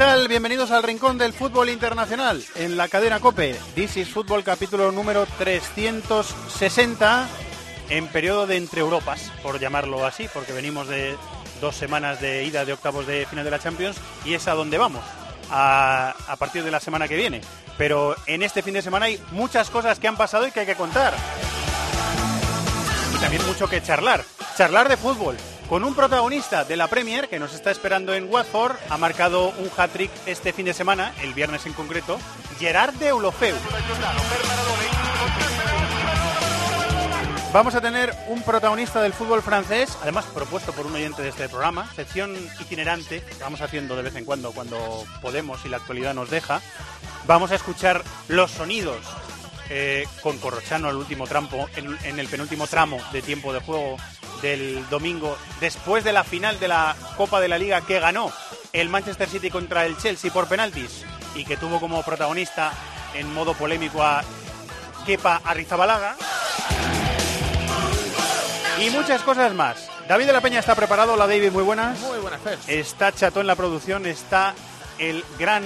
tal? Bienvenidos al Rincón del Fútbol Internacional en la cadena COPE. This is Fútbol capítulo número 360 en periodo de entre Europas, por llamarlo así, porque venimos de dos semanas de ida de octavos de final de la Champions y es a donde vamos, a, a partir de la semana que viene. Pero en este fin de semana hay muchas cosas que han pasado y que hay que contar. Y también mucho que charlar. Charlar de fútbol, con un protagonista de la Premier que nos está esperando en Watford. Ha marcado un hat-trick este fin de semana, el viernes en concreto, Gerard de Eulofeu. Vamos a tener un protagonista del fútbol francés, además propuesto por un oyente de este programa, sección itinerante que vamos haciendo de vez en cuando cuando podemos y la actualidad nos deja. Vamos a escuchar los sonidos eh, con Corrochano al último trampo, en, en el penúltimo tramo de tiempo de juego del domingo, después de la final de la Copa de la Liga que ganó el Manchester City contra el Chelsea por penaltis y que tuvo como protagonista en modo polémico a Kepa Arrizabalaga. Y muchas cosas más. David de la Peña está preparado. Hola David, muy buenas. Muy buenas, Fer. Está Chato en la producción, está el gran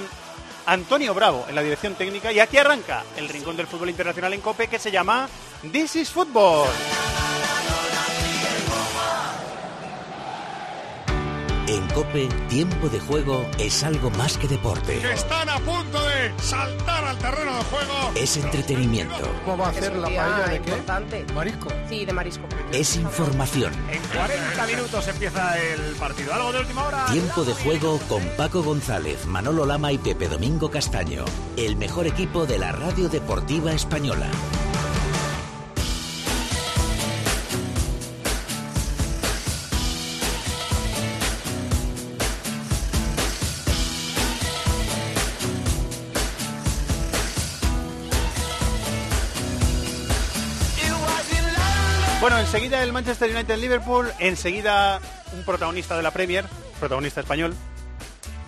Antonio Bravo en la dirección técnica y aquí arranca el rincón del fútbol internacional en COPE que se llama This is Football. En Cope, tiempo de juego es algo más que deporte. Están a punto de saltar al terreno de juego. Es entretenimiento. ¿Cómo va a hacer la paella de qué? Marisco. Sí, de marisco. Es información. En 40 minutos empieza el partido. ¿Algo de última hora? Tiempo de juego con Paco González, Manolo Lama y Pepe Domingo Castaño. El mejor equipo de la radio deportiva española. Bueno, enseguida el Manchester United Liverpool, enseguida un protagonista de la Premier, protagonista español.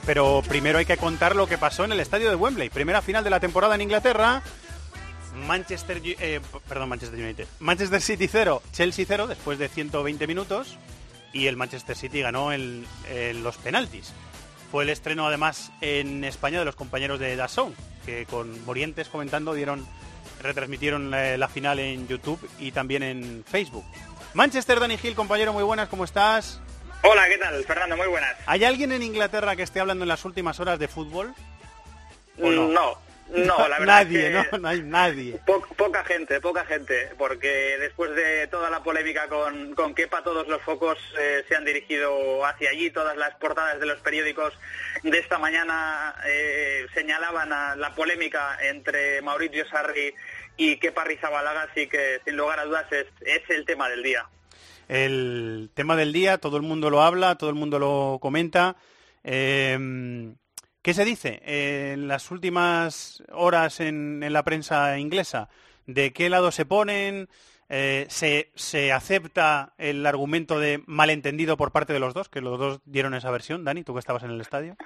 Pero primero hay que contar lo que pasó en el estadio de Wembley, primera final de la temporada en Inglaterra. Manchester, eh, perdón, Manchester United. Manchester City 0, Chelsea 0 después de 120 minutos y el Manchester City ganó en, en los penaltis. Fue el estreno además en España de los compañeros de Dazón, que con Morientes comentando dieron retransmitieron la, la final en YouTube y también en Facebook. Manchester, Dani Gil, compañero, muy buenas, ¿cómo estás? Hola, ¿qué tal? Fernando, muy buenas. ¿Hay alguien en Inglaterra que esté hablando en las últimas horas de fútbol? ¿O no? No, no, la verdad nadie, es que ¿no? No hay nadie. po- poca gente, poca gente, porque después de toda la polémica con, con Kepa, todos los focos eh, se han dirigido hacia allí, todas las portadas de los periódicos de esta mañana eh, señalaban a la polémica entre Mauricio Sarri y Kepa Rizabalaga, así que sin lugar a dudas es, es el tema del día. El tema del día, todo el mundo lo habla, todo el mundo lo comenta. Eh, ¿Qué se dice en las últimas horas en, en la prensa inglesa? ¿De qué lado se ponen? Eh, se, se acepta el argumento de malentendido por parte de los dos? Que los dos dieron esa versión. Dani, tú que estabas en el estadio.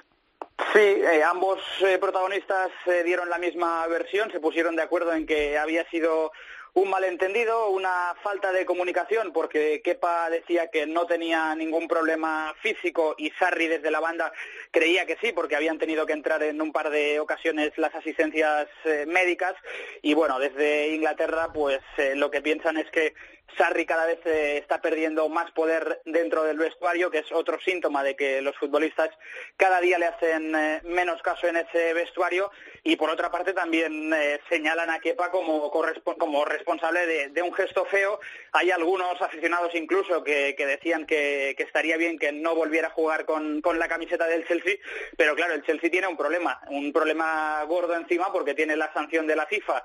Sí, eh, ambos eh, protagonistas eh, dieron la misma versión, se pusieron de acuerdo en que había sido un malentendido, una falta de comunicación, porque Kepa decía que no tenía ningún problema físico y Sarri desde la banda creía que sí, porque habían tenido que entrar en un par de ocasiones las asistencias eh, médicas. Y bueno, desde Inglaterra pues eh, lo que piensan es que Sarri cada vez eh, está perdiendo más poder dentro del vestuario, que es otro síntoma de que los futbolistas cada día le hacen eh, menos caso en ese vestuario y por otra parte también eh, señalan a Kepa como, como responsable de, un gesto feo. Hay algunos aficionados incluso que, decían que, estaría bien que no volviera a jugar con, la camiseta del Chelsea, pero claro, el Chelsea tiene un problema, un problema gordo encima porque tiene la sanción de la FIFA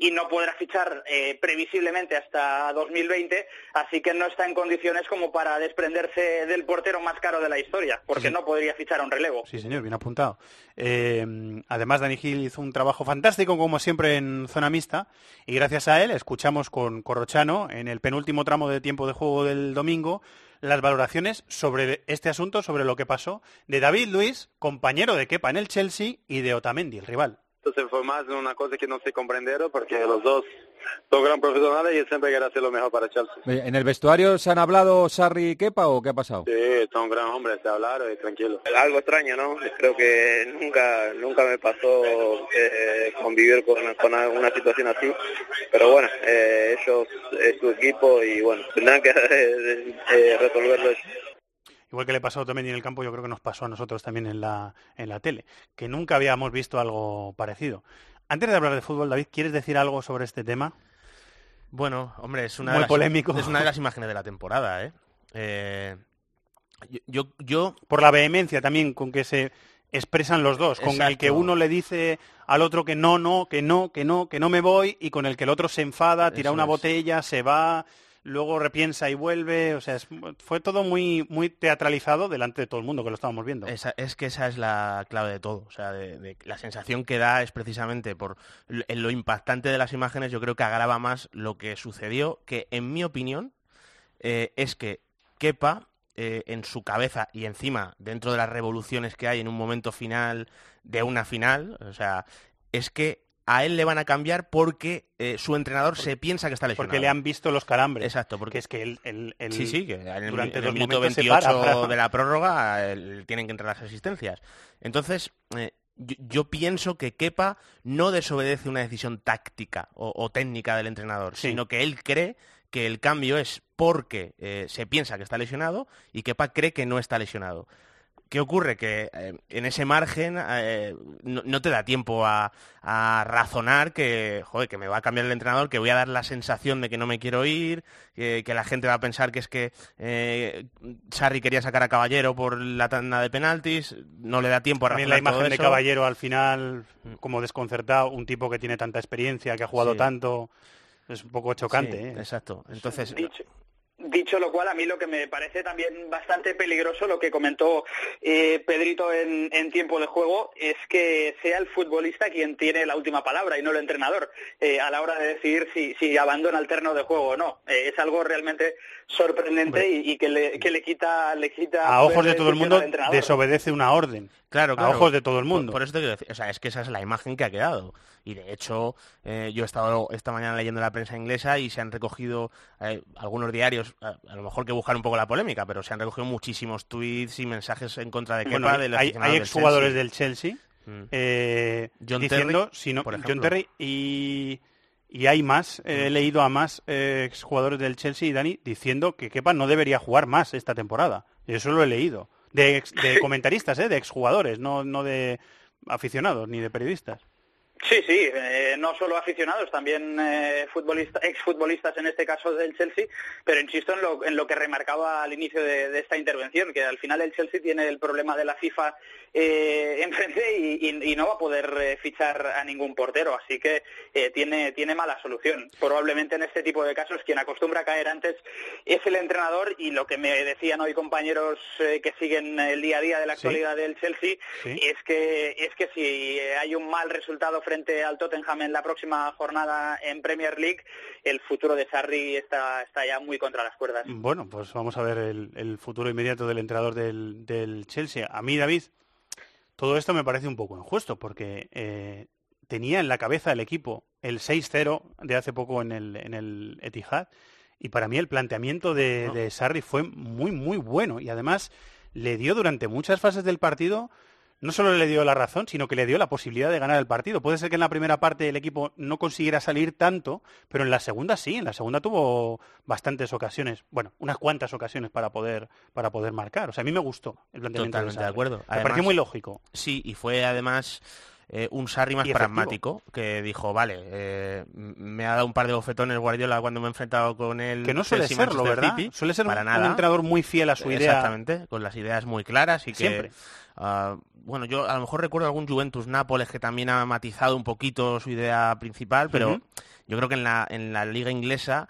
y no podrá fichar previsiblemente hasta 2020, así que no está en condiciones como para desprenderse del portero más caro de la historia, porque no podría fichar a un relevo. Sí, señor, bien apuntado. Eh, además, Dani Gil hizo un trabajo fantástico, como siempre, en zona mixta, y gracias a él escuchamos con Corrochano, en el penúltimo tramo de tiempo de juego del domingo, las valoraciones sobre este asunto, sobre lo que pasó, de David Luis, compañero de Kepa en el Chelsea, y de Otamendi, el rival. Entonces fue más una cosa que no sé comprender porque los dos son gran profesionales y siempre quiere hacer lo mejor para Chelsea. ¿En el vestuario se han hablado Sarri y Kepa o qué ha pasado? Sí, son gran hombres, se hablaron y tranquilo. Algo extraño, ¿no? Creo que nunca nunca me pasó eh, convivir con, con, una situación así, pero bueno, eh, ellos, es su equipo y bueno, tendrán que eh, resolverlo igual que le pasó también en el campo, yo creo que nos pasó a nosotros también en la, en la tele, que nunca habíamos visto algo parecido. Antes de hablar de fútbol, David, ¿quieres decir algo sobre este tema? Bueno, hombre, es una, de las, polémico. es una de las imágenes de la temporada, ¿eh? eh yo, yo, Por la vehemencia también con que se expresan los dos, con el que uno le dice al otro que no, no, que no, que no, que no me voy, y con el que el otro se enfada, tira una botella, se va, luego repiensa y vuelve, o sea, fue todo muy, muy teatralizado delante de todo el mundo que lo estábamos viendo. es que esa es la clave de todo, o sea, la sensación que da es precisamente por lo impactante de las imágenes, yo creo que agrava más lo que sucedió, que en mi opinión eh, es que Kepa eh, en su cabeza y encima dentro de las revoluciones que hay en un momento final de una final, o sea, es que a él le van a cambiar porque eh, su entrenador se piensa que está lesionado. Porque le han visto los calambres. Exacto, porque es que él, sí, sí, que durante el, minuto 28 de la prórroga tienen que entrar las asistencias. Entonces, eh, yo, pienso que Kepa no desobedece una decisión táctica o, técnica del entrenador, sino que él cree que el cambio es porque eh, se piensa que está lesionado y Kepa cree que no está lesionado. ¿Qué ocurre? Que eh, en ese margen eh, no, te da tiempo a, razonar que, joder, que me va a cambiar el entrenador, que voy a dar la sensación de que no me quiero ir, que, la gente va a pensar que es que eh, Sarri quería sacar a Caballero por la tanda de penaltis, no le da tiempo a También la imagen de Caballero al final, como desconcertado, un tipo que tiene tanta experiencia, que ha jugado tanto, es un poco chocante. Exacto. Entonces... Dicho lo cual, a mí lo que me parece también bastante peligroso, lo que comentó eh, Pedrito en, tiempo de juego, es que sea el futbolista quien tiene la última palabra y no el entrenador eh, a la hora de decidir si, abandona el terreno de juego o no. Eh, es algo realmente sorprendente y, que, le, quita, le quita... A ojos de todo el mundo desobedece una orden. Claro, A ojos de todo el mundo. Por, eso te quiero decir, o sea, es que esa es la imagen que ha quedado. Y de hecho, eh, yo he estado esta mañana leyendo la prensa inglesa y se han recogido eh, algunos diarios, a, lo mejor que buscar un poco la polémica, pero se han recogido muchísimos tweets y mensajes en contra de Kepa. de hay, hay exjugadores del Chelsea, mm. eh, John diciendo, Terry, por John Terry y, y hay más, he mm. leído a más exjugadores del Chelsea y Dani diciendo que Kepa no debería jugar más esta temporada. Y eso lo he leído. De, de comentaristas, ¿eh? de exjugadores, no, no de aficionados ni de periodistas. Sí, sí, eh, no solo aficionados, también eh, futbolistas, exfutbolistas en este caso del Chelsea, pero insisto en lo, en lo que remarcaba al inicio de, esta intervención, que al final el Chelsea tiene el problema de la FIFA eh, enfrente y, no va a poder eh, fichar a ningún portero, así que tiene, tiene mala solución. Probablemente en este tipo de casos quien acostumbra a caer antes es el entrenador y lo que me decían hoy compañeros que siguen el día a día de la actualidad del Chelsea es que es que si hay un mal resultado frente al Tottenham en la próxima jornada en Premier League, el futuro de Sarri está, está ya muy contra las cuerdas. Bueno, pues vamos a ver el, futuro inmediato del entrenador del, Chelsea. A mí, David, todo esto me parece un poco injusto porque eh, tenía en la cabeza el equipo el 6-0 de hace poco en el, en el Etihad y para mí el planteamiento de, de Sarri fue muy, muy bueno y además le dio durante muchas fases del partido no solo le dio la razón, sino que le dio la posibilidad de ganar el partido. Puede ser que en la primera parte el equipo no consiguiera salir tanto, pero en la segunda sí, en la segunda tuvo bastantes ocasiones, bueno, unas cuantas ocasiones para poder, para poder marcar. O sea, a mí me gustó el planteamiento. Totalmente de, acuerdo. me pareció muy lógico. Sí, y fue además eh, un Sarri más pragmático, que dijo, vale, eh, me ha dado un par de bofetones Guardiola cuando me he enfrentado con él. Que no suele serlo, ¿verdad? suele ser para un, nada. entrenador muy fiel a su idea. Exactamente, con las ideas muy claras y que... Uh, bueno, yo a lo mejor recuerdo algún Juventus Nápoles que también ha matizado un poquito su idea principal, pero yo creo que en la, en la liga inglesa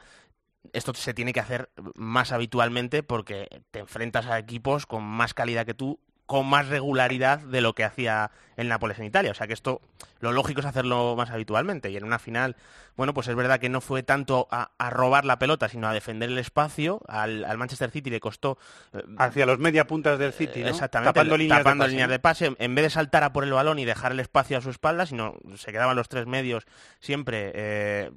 esto se tiene que hacer más habitualmente porque te enfrentas a equipos con más calidad que tú con más regularidad de lo que hacía el Nápoles en Italia. O sea que esto, lo lógico es hacerlo más habitualmente. Y en una final, bueno, pues es verdad que no fue tanto a, robar la pelota, sino a defender el espacio. Al, Manchester City le costó... Eh, Hacia los media puntas del City, ¿no? Exactamente. Tapando, líneas, de pase, En vez de saltar a por el balón y dejar el espacio a su espalda, sino se quedaban los tres medios siempre eh,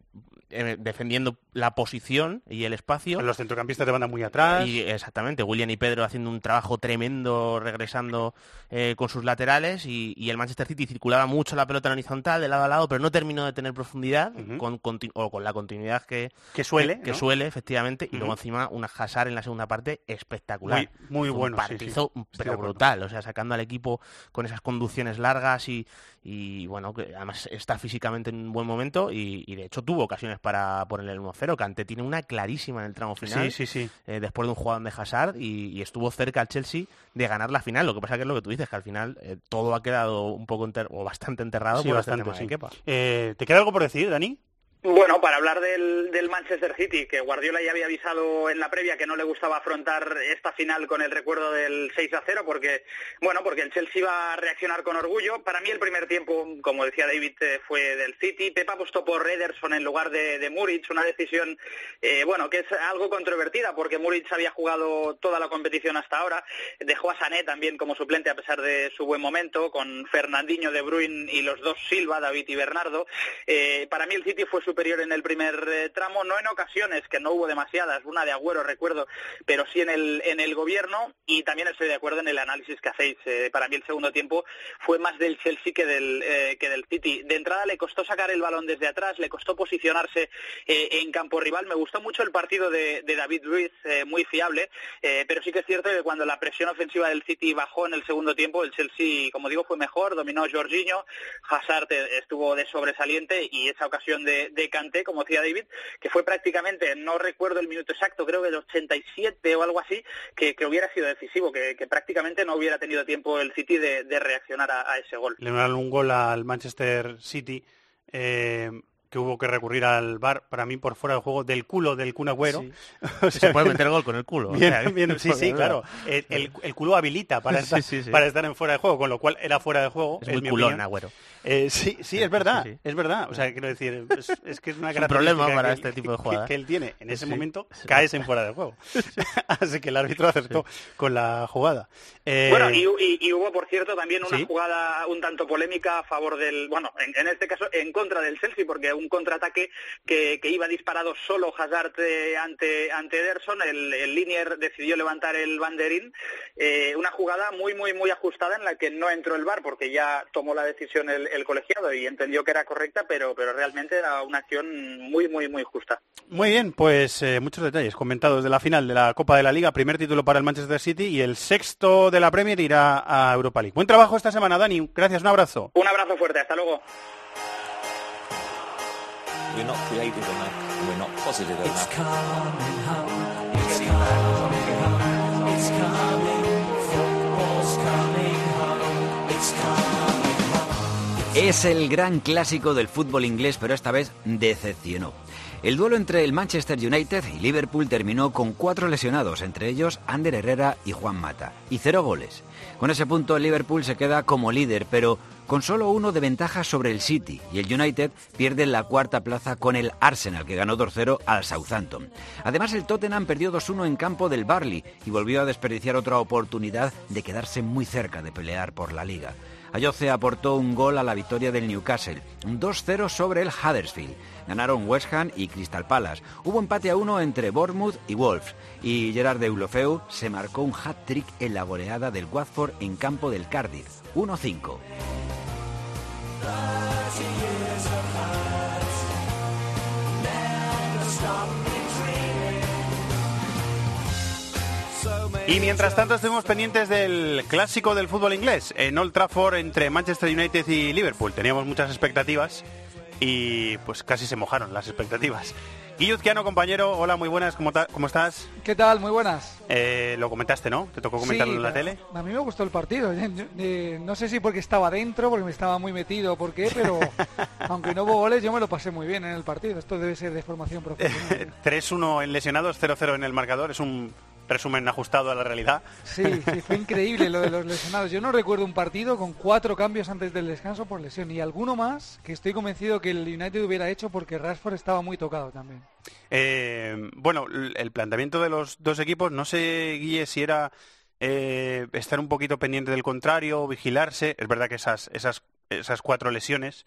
eh, defendiendo la posición y el espacio. Los centrocampistas de banda muy atrás. Y exactamente, William y Pedro haciendo un trabajo tremendo regresando eh, con sus laterales y, el Manchester City circulaba mucho la pelota en horizontal de lado a lado, pero no terminó de tener profundidad con, o con la continuidad que, que suele, que, suele efectivamente y luego encima una Hazard en la segunda parte espectacular. Muy, bueno. Un partido pero brutal, o sea, sacando al equipo con esas conducciones largas y, y bueno, que además está físicamente en un buen momento y, de hecho tuvo ocasiones para ponerle el 1-0. Cante tiene una clarísima en el tramo final, sí, sí, sí. Eh, después de un jugador de Hazard y, estuvo cerca al Chelsea de ganar la final. Lo que pasa que es lo que tú dices, que al final eh, todo ha quedado un poco o bastante enterrado por bastante, eh, ¿Te queda algo por decir, Dani? Bueno, para hablar del, del, Manchester City, que Guardiola ya había avisado en la previa que no le gustaba afrontar esta final con el recuerdo del 6 a 0, porque, bueno, porque el Chelsea iba a reaccionar con orgullo. Para mí el primer tiempo, como decía David, eh, fue del City. Pepa apostó por Ederson en lugar de, de una decisión, eh, bueno, que es algo controvertida, porque Muric había jugado toda la competición hasta ahora. Dejó a Sané también como suplente a pesar de su buen momento, con Fernandinho, De Bruyne y los dos Silva, David y Bernardo. Eh, para mí el City fue superior en el primer eh, tramo, no en ocasiones, que no hubo demasiadas, una de Agüero recuerdo, pero sí en el, en el gobierno y también estoy de acuerdo en el análisis que hacéis. Eh, para mí el segundo tiempo fue más del Chelsea que del, eh, que del City. De entrada le costó sacar el balón desde atrás, le costó posicionarse en campo rival. Me gustó mucho el partido de, David Ruiz, muy fiable, pero sí que es cierto que cuando la presión ofensiva del City bajó en el segundo tiempo, el Chelsea, como digo, fue mejor, dominó Jorginho, Hazard estuvo de sobresaliente y esa ocasión de como decía David, que fue prácticamente, no recuerdo el minuto exacto, creo que el 87 o algo así, que, hubiera sido decisivo, que, prácticamente no hubiera tenido tiempo el City de, reaccionar a, ese gol. Le dieron un gol al Manchester City. Eh, que hubo que recurrir al bar para mí por fuera del juego del culo del Kun Agüero. se puede meter gol con el culo. sí, sí, claro. El, culo habilita para estar, para estar en fuera de juego, con lo cual era fuera de juego. Es muy culón, Agüero. Eh, sí, sí, es verdad, es verdad. O sea, quiero decir, es, que es una gran problema para este tipo de jugadas. Que, él tiene en ese momento, caes en fuera de juego. Así que el árbitro acertó con la jugada. Eh, bueno, y, hubo, por cierto, también una jugada un tanto polémica a favor del, bueno, en, este caso en contra del Chelsea, porque un contraataque que, iba disparado solo Hazard eh, ante, ante Ederson, el, el Linier decidió levantar el banderín, una jugada muy, muy, muy ajustada en la que no entró el VAR, porque ya tomó la decisión el, el colegiado y entendió que era correcta, pero, pero realmente era una acción muy, muy, muy justa. Muy bien, pues eh, muchos detalles comentados de la final de la Copa de la Liga, primer título para el Manchester City y el sexto de la Premier irá a Europa League. Buen trabajo esta semana, Dani. Gracias, un abrazo. Un abrazo fuerte, hasta luego. We're not creative enough and we're not positive enough. It's coming home. It's coming home. It's coming. Football's coming home. Es el gran clásico del fútbol inglés, pero esta vez decepcionó. El duelo entre el Manchester United y Liverpool terminó con cuatro lesionados, entre ellos Ander Herrera y Juan Mata, y cero goles. Con ese punto el Liverpool se queda como líder, pero con solo uno de ventaja sobre el City, y el United pierde la cuarta plaza con el Arsenal, que ganó 2-0 al Southampton. Además, el Tottenham perdió 2-1 en campo del Barley y volvió a desperdiciar otra oportunidad de quedarse muy cerca de pelear por la liga. Ayoce aportó un gol a la victoria del Newcastle, un 2-0 sobre el Huddersfield. Ganaron West Ham y Crystal Palace. Hubo empate a uno entre Bournemouth y Wolves. Y Gerard de Ulofeu se marcó un hat-trick en la goleada del Watford en campo del Cardiff, 1-5. Y mientras tanto estuvimos pendientes del clásico del fútbol inglés, en Old Trafford entre Manchester United y Liverpool. Teníamos muchas expectativas y pues casi se mojaron las expectativas. Guillo compañero, hola, muy buenas, ¿cómo, cómo estás? ¿Qué tal? Muy buenas. Eh, lo comentaste, ¿no? ¿Te tocó comentarlo en la tele? A mí me gustó el partido. no sé si porque estaba dentro, porque me estaba muy metido, por qué, pero aunque no hubo goles, yo me lo pasé muy bien en el partido. Esto debe ser de formación profesional. 3-1 en lesionados, 0-0 en el marcador. Es un resumen ajustado a la realidad. Sí, sí, fue increíble lo de los lesionados. Yo no recuerdo un partido con cuatro cambios antes del descanso por lesión y alguno más que estoy convencido que el United hubiera hecho porque Rashford estaba muy tocado también. Eh, bueno, el planteamiento de los dos equipos, no sé, Guille, si era eh, estar un poquito pendiente del contrario, vigilarse. Es verdad que esas, esas, esas cuatro lesiones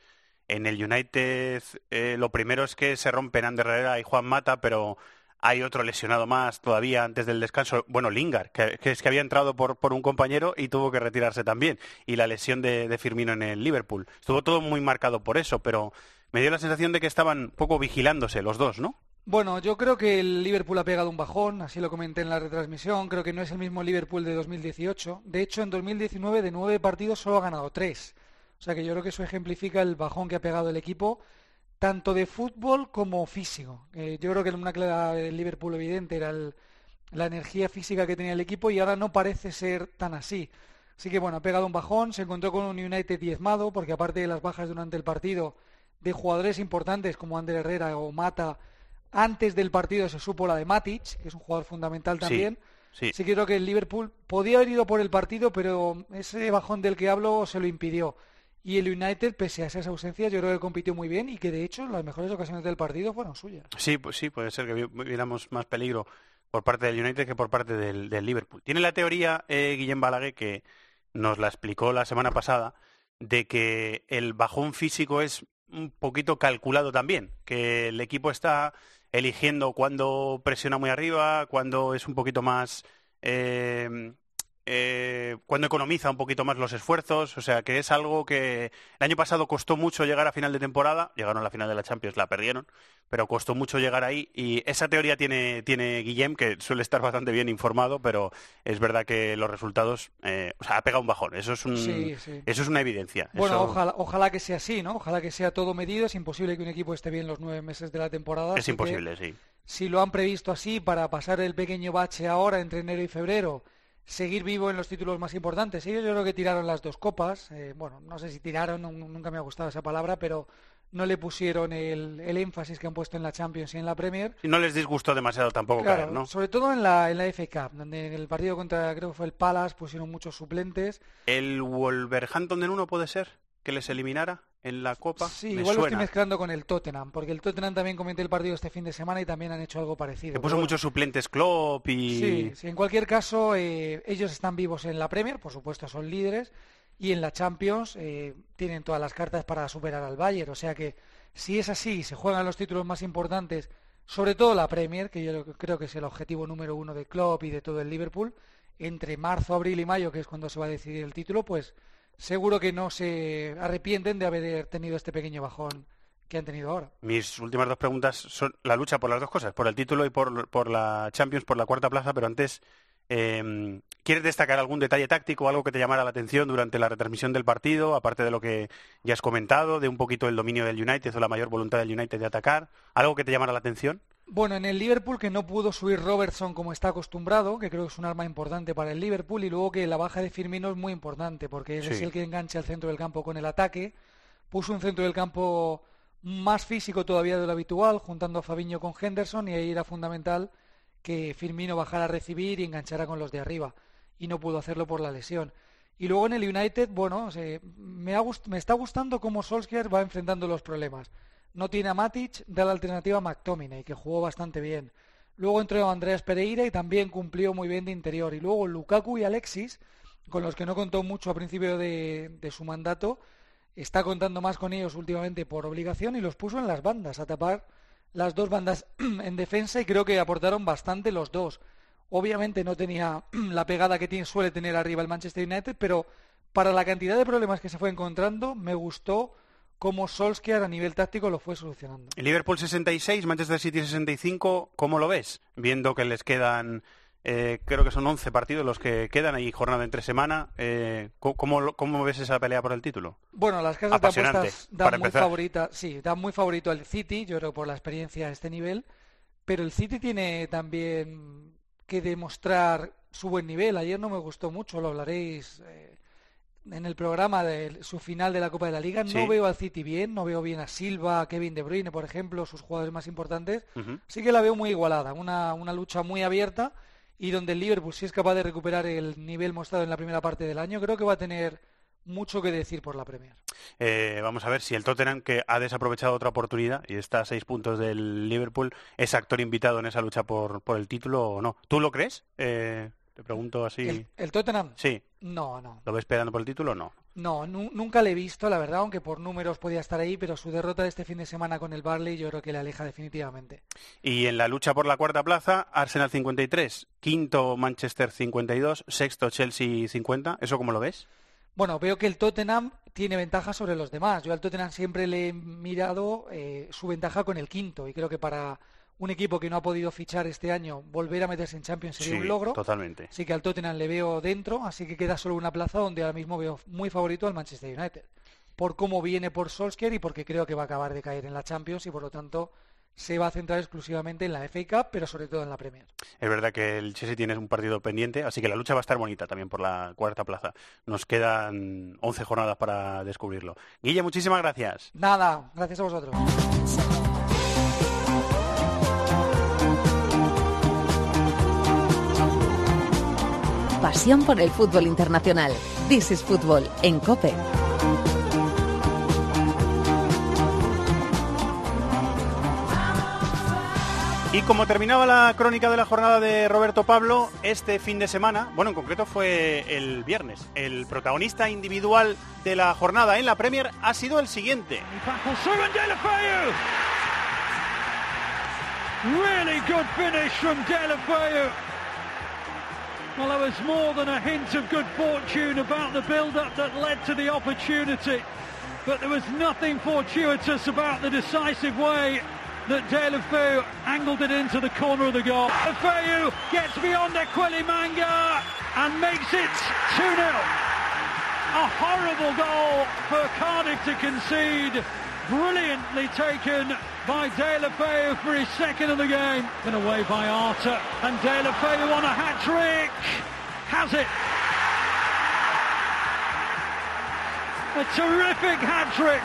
en el United, eh, lo primero es que se rompen Ander Herrera y Juan Mata, pero hay otro lesionado más todavía antes del descanso. Bueno, Lingard, que, es que había entrado por, un compañero y tuvo que retirarse también. Y la lesión de, Firmino en el Liverpool. Estuvo todo muy marcado por eso, pero me dio la sensación de que estaban poco vigilándose los dos, ¿no? Bueno, yo creo que el Liverpool ha pegado un bajón, así lo comenté en la retransmisión. Creo que no es el mismo Liverpool de 2018. De hecho, en 2019 de nueve partidos solo ha ganado tres. O sea que yo creo que eso ejemplifica el bajón que ha pegado el equipo tanto de fútbol como físico. Eh, yo creo que una clave del Liverpool evidente era la energía física que tenía el equipo y ahora no parece ser tan así. Así que bueno, ha pegado un bajón, se encontró con un United diezmado, porque aparte de las bajas durante el partido de jugadores importantes como Ander Herrera o Mata, antes del partido se supo la de Matic, que es un jugador fundamental también. Sí, sí. creo que el Liverpool podía haber ido por el partido, pero ese bajón del que hablo se lo impidió. Y el United, pese a esas ausencias, yo creo que compitió muy bien y que de hecho las mejores ocasiones del partido fueron suyas. Sí, pues sí, puede ser que viéramos más peligro por parte del United que por parte del, Liverpool. Tiene la teoría eh, Guillem Balaguer que nos la explicó la semana pasada de que el bajón físico es un poquito calculado también, que el equipo está eligiendo cuándo presiona muy arriba, cuándo es un poquito más eh, eh, cuando economiza un poquito más los esfuerzos, o sea que es algo que el año pasado costó mucho llegar a final de temporada, llegaron a la final de la Champions, la perdieron, pero costó mucho llegar ahí y esa teoría tiene, tiene Guillem, que suele estar bastante bien informado, pero es verdad que los resultados, eh, o sea, ha pegado un bajón, eso es, un, Eso es una evidencia. Bueno, ojalá, ojalá que sea así, ¿no? Ojalá que sea todo medido, es imposible que un equipo esté bien los nueve meses de la temporada. Es imposible, sí. Si lo han previsto así para pasar el pequeño bache ahora entre enero y febrero, seguir vivo en los títulos más importantes. Ellos yo creo que tiraron las dos copas. Eh, bueno, no sé si tiraron, nunca me ha gustado esa palabra, pero no le pusieron el, énfasis que han puesto en la Champions y en la Premier. Y no les disgustó demasiado tampoco claro, ¿no? Sobre todo en la, en la FA Cup, donde en el partido contra, creo que fue el Palace, pusieron muchos suplentes. ¿El Wolverhampton de uno puede ser? ¿Que les eliminara? En la Copa. Sí, igual lo estoy mezclando con el Tottenham, porque el Tottenham también comenté el partido este fin de semana y también han hecho algo parecido. Que puso muchos suplentes Klopp y... Sí, en cualquier caso, eh, ellos están vivos en la Premier, por supuesto son líderes, y en la Champions eh, tienen todas las cartas para superar al Bayern, o sea que si es así, se juegan los títulos más importantes, sobre todo la Premier, que yo creo que es el objetivo número uno de Klopp y de todo el Liverpool, entre marzo, abril y mayo, que es cuando se va a decidir el título, pues seguro que no se arrepienten de haber tenido este pequeño bajón que han tenido ahora. Mis últimas dos preguntas son la lucha por las dos cosas, por el título y por, la Champions, por la cuarta plaza, pero antes, eh, ¿quieres destacar algún detalle táctico, algo que te llamara la atención durante la retransmisión del partido, aparte de lo que ya has comentado, de un poquito el dominio del United o la mayor voluntad del United de atacar? ¿Algo que te llamara la atención? Bueno, en el Liverpool que no pudo subir Robertson como está acostumbrado, que creo que es un arma importante para el Liverpool, y luego que la baja de Firmino es muy importante, porque es el que engancha el centro del campo con el ataque. Puso un centro del campo más físico todavía de lo habitual, juntando a Fabiño con Henderson, y ahí era fundamental que Firmino bajara a recibir y enganchara con los de arriba, y no pudo hacerlo por la lesión. Y luego en el United, bueno, me, me está gustando cómo Solskjaer va enfrentando los problemas no tiene a Matic, da la alternativa a McTominay, que jugó bastante bien. Luego entró Andreas Pereira y también cumplió muy bien de interior. Y luego Lukaku y Alexis, con los que no contó mucho a principio de, su mandato, está contando más con ellos últimamente por obligación y los puso en las bandas, a tapar las dos bandas en defensa y creo que aportaron bastante los dos. Obviamente no tenía la pegada que suele tener arriba el Manchester United, pero para la cantidad de problemas que se fue encontrando, me gustó cómo Solskjaer a nivel táctico lo fue solucionando. Liverpool 66, Manchester City 65, ¿cómo lo ves? Viendo que les quedan Eh, creo que son 11 partidos los que quedan y jornada entre semana. Eh, ¿cómo, ¿cómo, ves esa pelea por el título? Bueno, las casas de apuestas dan muy, favorita, sí, dan muy favorito al City, yo creo por la experiencia a este nivel, pero el City tiene también que demostrar su buen nivel. Ayer no me gustó mucho, lo hablaréis eh, en el programa de su final de la Copa de la Liga. No veo al City bien, no veo bien a Silva, a Kevin De Bruyne, por ejemplo, sus jugadores más importantes. Sí que la veo muy igualada, una, una lucha muy abierta y donde el Liverpool, si es capaz de recuperar el nivel mostrado en la primera parte del año, creo que va a tener mucho que decir por la Premier. Eh, vamos a ver si el Tottenham, que ha desaprovechado otra oportunidad y está a seis puntos del Liverpool, es actor invitado en esa lucha por, por el título o no. ¿Tú lo crees? Eh, te pregunto así. ¿El, Tottenham? Sí. No, no. ¿Lo ves esperando por el título o no? No, nunca le he visto, la verdad, aunque por números podía estar ahí, pero su derrota de este fin de semana con el Barley yo creo que le aleja definitivamente. Y en la lucha por la cuarta plaza, Arsenal 53, quinto Manchester 52, sexto Chelsea 50, ¿eso cómo lo ves? Bueno, veo que el Tottenham tiene ventaja sobre los demás. Yo al Tottenham siempre le he mirado eh, su ventaja con el quinto y creo que para un equipo que no ha podido fichar este año, volver a meterse en Champions sería un logro. Totalmente. Así que al Tottenham le veo dentro, así que queda solo una plaza donde ahora mismo veo muy favorito al Manchester United. Por cómo viene por Solskjaer y porque creo que va a acabar de caer en la Champions y por lo tanto se va a centrar exclusivamente en la FA Cup, pero sobre todo en la Premier. Es verdad que el Chelsea tiene un partido pendiente, así que la lucha va a estar bonita también por la cuarta plaza. Nos quedan 11 jornadas para descubrirlo. Guille, muchísimas gracias. Nada, gracias a vosotros. Pasión por el fútbol internacional. This is Fútbol en COPE. Y como terminaba la crónica de la jornada de Roberto Pablo, este fin de semana, bueno, en concreto fue el viernes, el protagonista individual de la jornada en la Premier ha sido el siguiente. Really good finish from Well, there was more than a hint of good fortune about the build-up that led to the opportunity. But there was nothing fortuitous about the decisive way that De Fu angled it into the corner of the goal. Feu gets beyond Manga and makes it 2-0. A horrible goal for Cardiff to concede. Brilliantly taken by De La Feu for his second of the game. And away by Arta. And De La Feu on a hat-trick. Has it. A terrific hat-trick.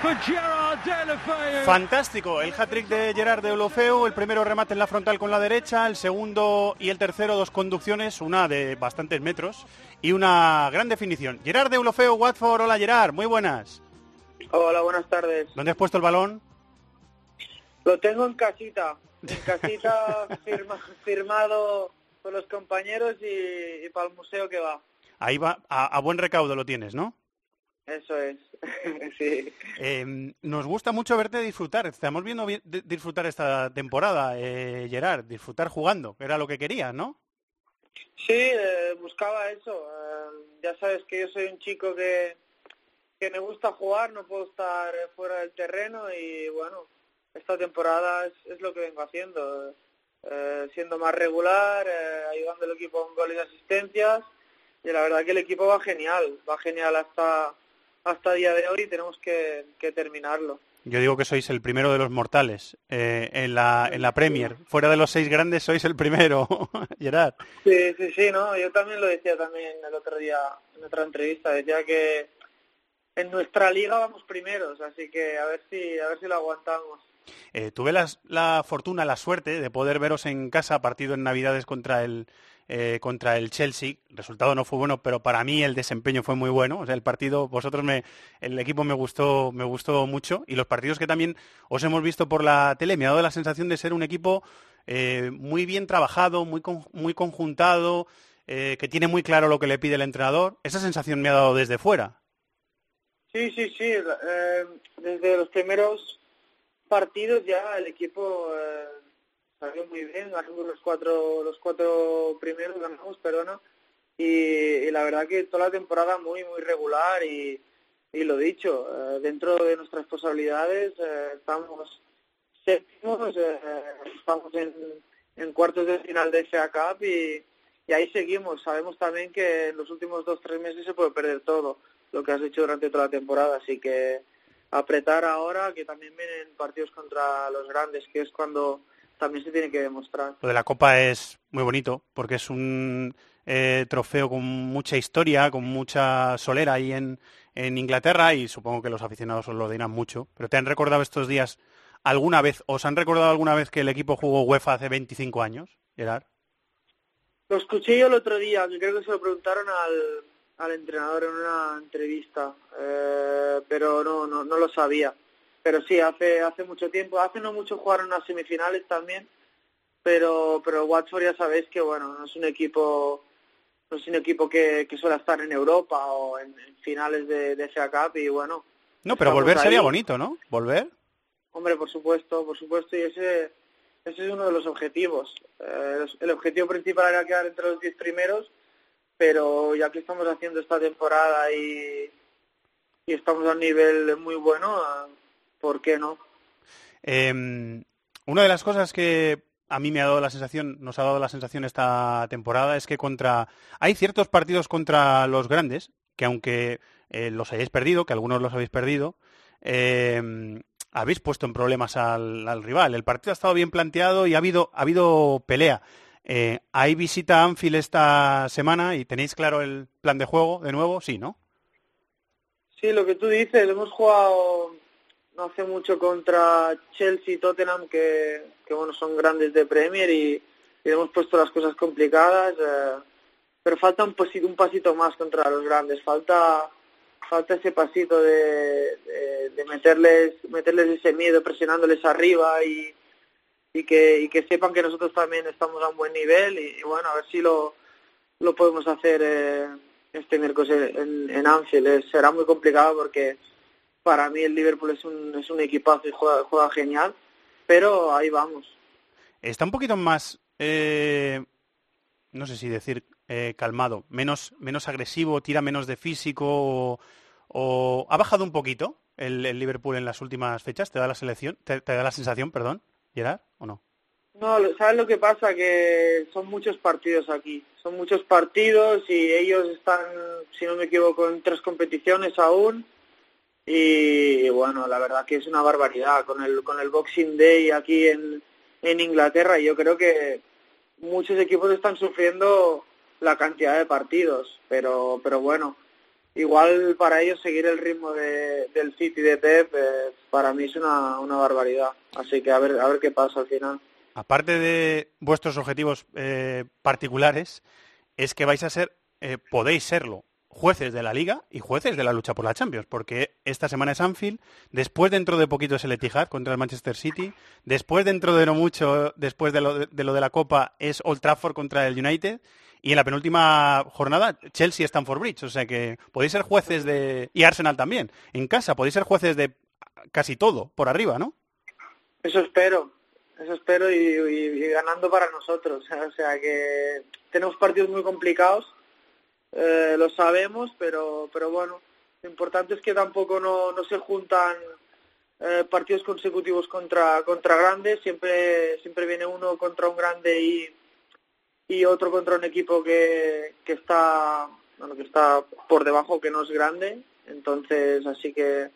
For Gerard Deulofeu. Fantástico, el hat-trick de Gerard Deulofeu, el primero remate en la frontal con la derecha, el segundo y el tercero dos conducciones, una de bastantes metros y una gran definición. Gerard Deulofeu, Watford, hola Gerard, muy buenas. Hola, buenas tardes. ¿Dónde has puesto el balón? Lo tengo en casita, en casita firmado por los compañeros y, para el museo que va. Ahí va, a, buen recaudo lo tienes, ¿no? Eso es, sí. Em, nos gusta mucho verte disfrutar. Estamos viendo disfrutar esta temporada, eh, Gerard, disfrutar jugando, era lo que querías, ¿no? Sí, eh, buscaba eso. Eh, ya sabes que yo soy un chico que, que me gusta jugar, no puedo estar fuera del terreno y bueno, esta temporada es, lo que vengo haciendo, eh, siendo más regular, eh, ayudando al equipo con goles y asistencias, y la verdad que el equipo va genial, va genial hasta hasta día de hoy y tenemos que, terminarlo. Yo digo que sois el primero de los mortales eh, en, la, en la Premier. Fuera de los seis grandes sois el primero, Gerard. Sí, sí, sí, no. Yo también lo decía también el otro día en otra entrevista. Decía que en nuestra liga vamos primeros, así que a ver si a ver si lo aguantamos. Eh, tuve la fortuna, la suerte de poder veros en casa partido en Navidades contra el, eh, contra el Chelsea. El resultado no fue bueno, pero para mí el desempeño fue muy bueno. O sea, el partido, vosotros me, el equipo me gustó, me gustó mucho. Y los partidos que también os hemos visto por la tele me ha dado la sensación de ser un equipo eh, muy bien trabajado, muy, muy conjuntado, que tiene muy claro lo que le pide el entrenador. Esa sensación me ha dado desde fuera. Sí, sí, sí. desde los primeros partidos ya el equipo eh, salió muy bien, ganamos los cuatro, los cuatro primeros, ganamos, perdona, y, la verdad que toda la temporada muy, muy regular y, y lo dicho, eh, dentro de nuestras posibilidades eh, estamos séptimos, estamos en, en cuartos de final de FA Cup y, y ahí seguimos. Sabemos también que en los últimos dos tres meses se puede perder todo lo que has hecho durante toda la temporada, así que apretar ahora que también vienen partidos contra los grandes, que es cuando también se tiene que demostrar. Lo de la Copa es muy bonito porque es un eh, trofeo con mucha historia, con mucha solera ahí en, en Inglaterra y supongo que los aficionados os lo dirán mucho. Pero ¿te han recordado estos días alguna vez, os han recordado alguna vez que el equipo jugó UEFA hace 25 años, Gerard? Lo escuché yo el otro día, creo que se lo preguntaron al, al entrenador en una entrevista, eh, pero no, no, no lo sabía. Pero sí, hace hace mucho tiempo, hace no mucho jugaron unas semifinales también, pero pero Watford ya sabéis que bueno, no es un equipo no es un equipo que, que suele estar en Europa o en, finales de, de FA Cup y bueno. No, pero volver sería bonito, ¿no? Volver. Hombre, por supuesto, por supuesto, y ese ese es uno de los objetivos. Eh, el objetivo principal era quedar entre los diez primeros pero ya que estamos haciendo esta temporada y, y estamos a un nivel muy bueno, ¿por qué no? Eh, una de las cosas que a mí me ha dado la sensación, nos ha dado la sensación esta temporada es que contra hay ciertos partidos contra los grandes que aunque eh, los hayáis perdido, que algunos los habéis perdido, eh, habéis puesto en problemas al, al, rival. El partido ha estado bien planteado y ha habido, ha habido pelea. Eh, ¿Hay visita Anfield esta semana y tenéis claro el plan de juego de nuevo? Sí, ¿no? Sí, lo que tú dices, hemos jugado no hace mucho contra Chelsea y Tottenham, que, que bueno, son grandes de Premier y, y hemos puesto las cosas complicadas, eh, pero falta un pasito, un pasito más contra los grandes, falta falta ese pasito de, de, de meterles meterles ese miedo presionándoles arriba y, y que, y que sepan que nosotros también estamos a un buen nivel y, bueno, a ver si lo, lo podemos hacer eh, este miércoles en, en Anfield. Eh, será muy complicado porque para mí el Liverpool es un, es un equipazo y juega, juega genial, pero ahí vamos. Está un poquito más, eh, no sé si decir eh, calmado, menos, menos agresivo, tira menos de físico o, o ha bajado un poquito el, el, Liverpool en las últimas fechas. ¿Te da la selección? ¿Te, te da la sensación, perdón? Gerard, o no? No, ¿sabes lo que pasa? Que son muchos partidos aquí. Son muchos partidos y ellos están, si no me equivoco, en tres competiciones aún. Y bueno, la verdad que es una barbaridad. Con el, con el Boxing Day aquí en, en Inglaterra, yo creo que muchos equipos están sufriendo la cantidad de partidos. Pero, pero bueno, igual para ellos seguir el ritmo de, del City de Pep eh, para mí es una, una barbaridad. Así que a ver, a ver qué pasa al final. Aparte de vuestros objetivos eh, particulares, es que vais a ser, eh, podéis serlo, jueces de la Liga y jueces de la lucha por la Champions, porque esta semana es Anfield, después dentro de poquito es el Etihad contra el Manchester City, después dentro de no mucho, después de lo de, de, lo de la Copa, es Old Trafford contra el United, y en la penúltima jornada Chelsea Stanford Bridge, o sea que podéis ser jueces de y Arsenal también. En casa podéis ser jueces de casi todo por arriba, ¿no? Eso espero, eso espero y, y, ganando para nosotros, o sea que tenemos partidos muy complicados, eh, lo sabemos, pero pero bueno, lo importante es que tampoco no, no se juntan eh, partidos consecutivos contra contra grandes, siempre siempre viene uno contra un grande y y otro contra un equipo que, que está bueno que está por debajo que no es grande entonces así que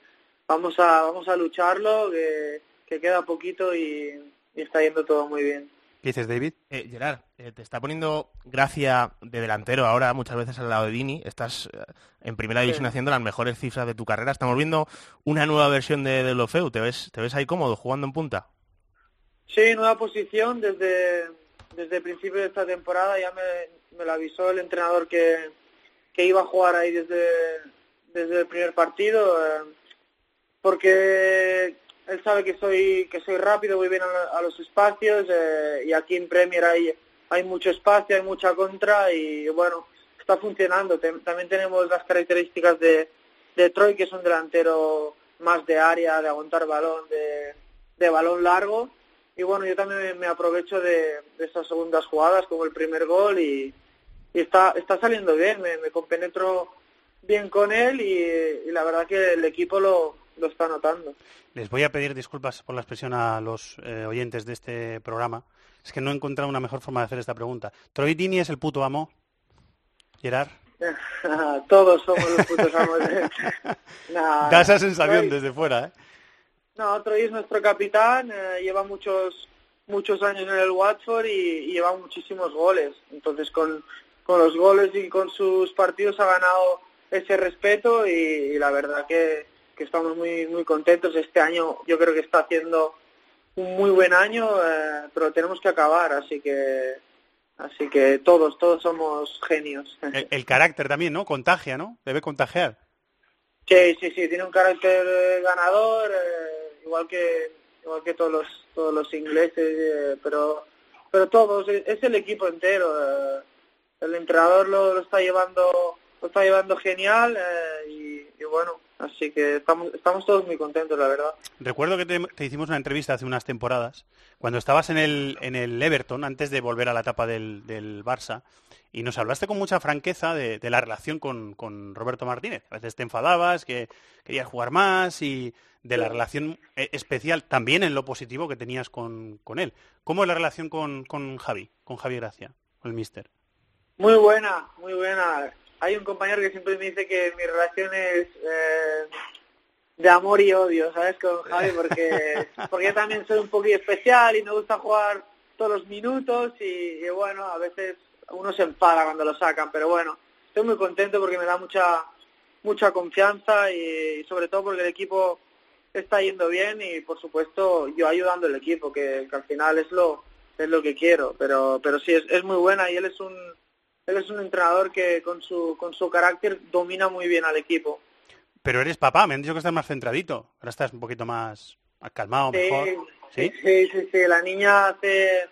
vamos a vamos a lucharlo que, que queda poquito y, y, está yendo todo muy bien ¿Qué dices David? Eh, Gerard eh, te está poniendo gracia de delantero ahora muchas veces al lado de Dini estás eh, en primera división sí. haciendo las mejores cifras de tu carrera estamos viendo una nueva versión de, de Lofeu ¿te ves te ves ahí cómodo jugando en punta? Sí nueva posición desde desde el principio de esta temporada ya me, me lo avisó el entrenador que, que iba a jugar ahí desde, desde el primer partido, eh, porque él sabe que soy que soy rápido, voy bien a, a los espacios eh, y aquí en Premier hay, hay mucho espacio, hay mucha contra y bueno, está funcionando. También tenemos las características de, de Troy, que es un delantero más de área, de aguantar balón, de, de balón largo y bueno, yo también me aprovecho de, de estas segundas jugadas como el primer gol y, y está, está saliendo bien, me, me compenetro bien con él y, y, la verdad que el equipo lo, lo está notando. Les voy a pedir disculpas por la expresión a los eh, oyentes de este programa. Es que no he encontrado una mejor forma de hacer esta pregunta. ¿Troy Dini es el puto amo? Gerard. Todos somos los putos amos. da esa sensación desde fuera, ¿eh? No, Troy es nuestro capitán, eh, lleva muchos muchos años en el Watford y, lleva muchísimos goles. Entonces, con, con los goles y con sus partidos ha ganado ese respeto y, la verdad que, que, estamos muy muy contentos. Este año yo creo que está haciendo un muy buen año, eh, pero tenemos que acabar, así que así que todos todos somos genios. El, carácter también, ¿no? Contagia, ¿no? Debe contagiar. Sí, sí, sí, tiene un carácter ganador, eh, igual que igual que todos los todos los ingleses, eh, pero pero todos es el equipo entero. el entrenador lo, lo está llevando lo está llevando genial y, y bueno Así que estamos, estamos todos muy contentos, la verdad. Recuerdo que te, hicimos una entrevista hace unas temporadas, cuando estabas en el, en el Everton, antes de volver a la etapa del, del Barça, y nos hablaste con mucha franqueza de, la relación con, con, Roberto Martínez. A veces te enfadabas, que querías jugar más y de la relación eh, especial también en lo positivo que tenías con, con él. ¿Cómo es la relación con, con Javi, con Javi Gracia, con el Mister? Muy buena, muy buena hay un compañero que siempre me dice que mi relación es eh, de amor y odio, ¿sabes? Con Javi, porque, porque yo también soy un poquito especial y me gusta jugar todos los minutos y, bueno, a veces uno se enfada cuando lo sacan, pero bueno, estoy muy contento porque me da mucha mucha confianza y, sobre todo porque el equipo está yendo bien y por supuesto yo ayudando al equipo que, al final es lo es lo que quiero pero pero sí es, es muy buena y él es un él es un entrenador que con su, con su carácter domina muy bien al equipo. Pero eres papá, me han dicho que estás más centradito. Ahora estás un poquito más, calmado, mejor. ¿Sí? ¿Sí? sí, sí, La niña hace,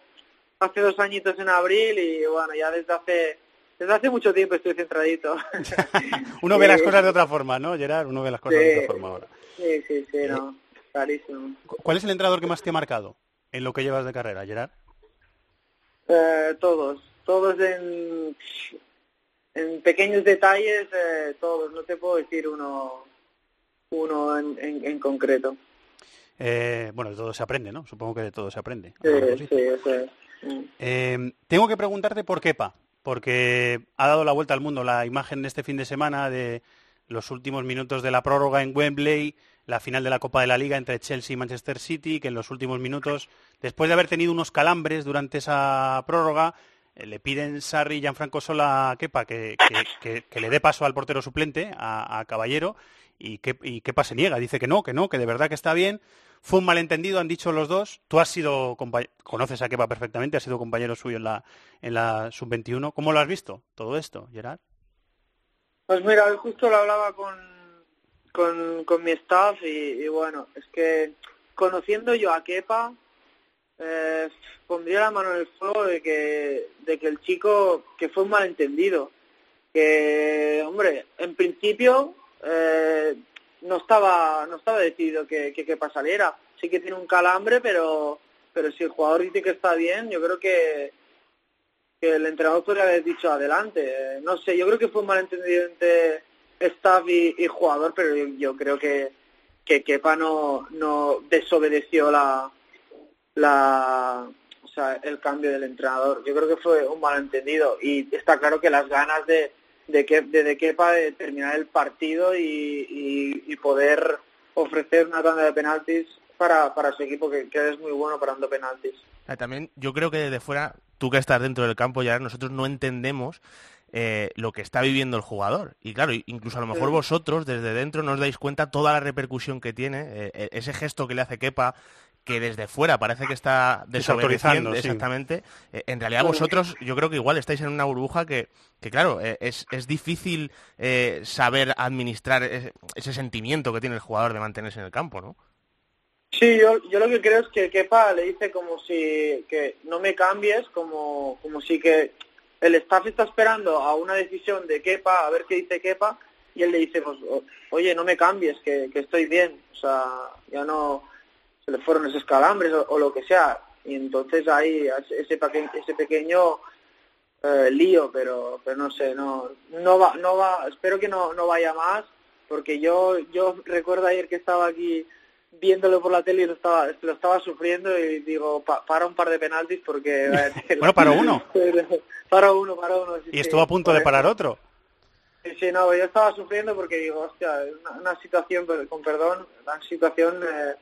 hace dos añitos en abril y bueno, ya desde hace desde hace mucho tiempo estoy centradito. Uno ve las cosas de otra forma, ¿no, Gerard? Uno ve las cosas de otra forma ahora. Sí, sí, sí, no. Clarísimo. ¿Cuál es el entrenador que más te ha marcado en lo que llevas de carrera, Gerard? Eh, todos todos en, en pequeños detalles, eh, todos, no te puedo decir uno, uno en, en, concreto. Eh, bueno, de todo se aprende, ¿no? Supongo que de todo se aprende. Sí, sí, es. Mm. Eh, tengo que preguntarte por Kepa, porque ha dado la vuelta al mundo la imagen de este fin de semana de los últimos minutos de la prórroga en Wembley, la final de la Copa de la Liga entre Chelsea y Manchester City, que en los últimos minutos, después de haber tenido unos calambres durante esa prórroga, le piden Sarri y Gianfranco Sola a Kepa que, le dé paso al portero suplente, a, Caballero, y, que, y Kepa se niega, dice que no, que no, que de verdad que está bien. Fue un malentendido, han dicho los dos. Tú has sido, conoces a Kepa perfectamente, has sido compañero suyo en la, en la sub-21. ¿Cómo lo has visto todo esto, Gerard? Pues mira, justo lo hablaba con, con, mi staff y, y bueno, es que conociendo yo a Kepa, eh, pondría la mano en el fuego de que, de que el chico, que fue un malentendido, que, hombre, en principio eh, no estaba no estaba decidido que, que, que pasara. Sí que tiene un calambre, pero pero si el jugador dice que está bien, yo creo que, que el entrenador podría haber dicho adelante. Eh, no sé, yo creo que fue un malentendido entre staff y, jugador, pero yo, creo que, que Kepa no, no desobedeció la, la, o sea, el cambio del entrenador. Yo creo que fue un malentendido y está claro que las ganas de, de, que, de, Kepa de terminar el partido y, y, poder ofrecer una tanda de penaltis para, para su equipo, que, que es muy bueno parando penaltis. Ah, también yo creo que desde fuera, tú que estás dentro del campo, ya nosotros no entendemos eh, lo que está viviendo el jugador. Y claro, incluso a lo mejor vosotros desde dentro no os dais cuenta toda la repercusión que tiene, eh, e-, ese gesto que le hace Kepa, que desde fuera parece que está desobedeciendo exactamente. Eh, en realidad vosotros, yo creo que igual estáis en una burbuja que, que claro, eh, es, es, difícil eh, saber administrar ese, sentimiento que tiene el jugador de mantenerse en el campo, ¿no? Sí, yo, yo lo que creo es que Kepa le dice como si que no me cambies, como, como si que el staff está esperando a una decisión de Kepa, a ver qué dice Kepa, y él le dice, pues, oye, no me cambies, que, que estoy bien, o sea, ya no le fueron esos calambres o, lo que sea. Y entonces hay ese, ese pequeño eh, lío, pero, pero no sé, no, no va, no va, espero que no, no vaya más, porque yo, yo recuerdo ayer que estaba aquí viéndolo por la tele y lo estaba, lo estaba sufriendo y digo, para un par de penaltis porque... bueno, para uno. para uno, para uno. y estuvo a punto de parar otro. Sí, sí, no, yo estaba sufriendo porque digo, hostia, una, una situación, con perdón, una situación eh,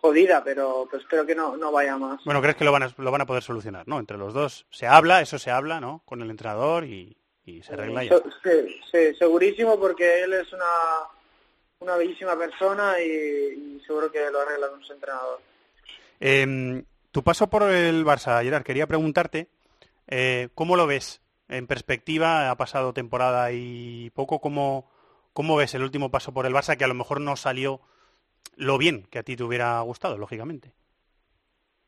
jodida, pero pues espero que no, no vaya más. Bueno, ¿crees que lo van, a, lo van a poder solucionar, no? Entre los dos se habla, eso se habla, ¿no? Con el entrenador y, se arregla ya. Sí, sí, segurísimo porque él es una, una bellísima persona y, seguro que lo arregla con su entrenador. Eh, tu paso por el Barça, Gerard, quería preguntarte, eh, ¿cómo lo ves en perspectiva? Ha pasado temporada y poco, ¿cómo, ¿cómo ves el último paso por el Barça que a lo mejor no salió lo bien que a ti te hubiera gustado, lógicamente.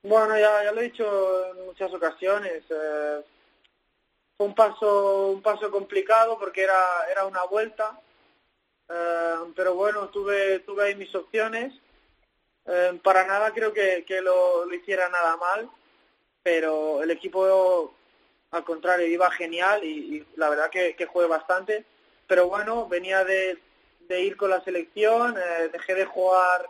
Bueno, ya, ya lo he dicho en muchas ocasiones. Eh, fue un paso, un paso complicado porque era, era una vuelta, eh, pero bueno, tuve, tuve ahí mis opciones. Eh, para nada creo que, que lo, hiciera nada mal, pero el equipo al contrario iba genial y, la verdad que, que jugué bastante. Pero bueno, venía de, de ir con la selección, eh, dejé de jugar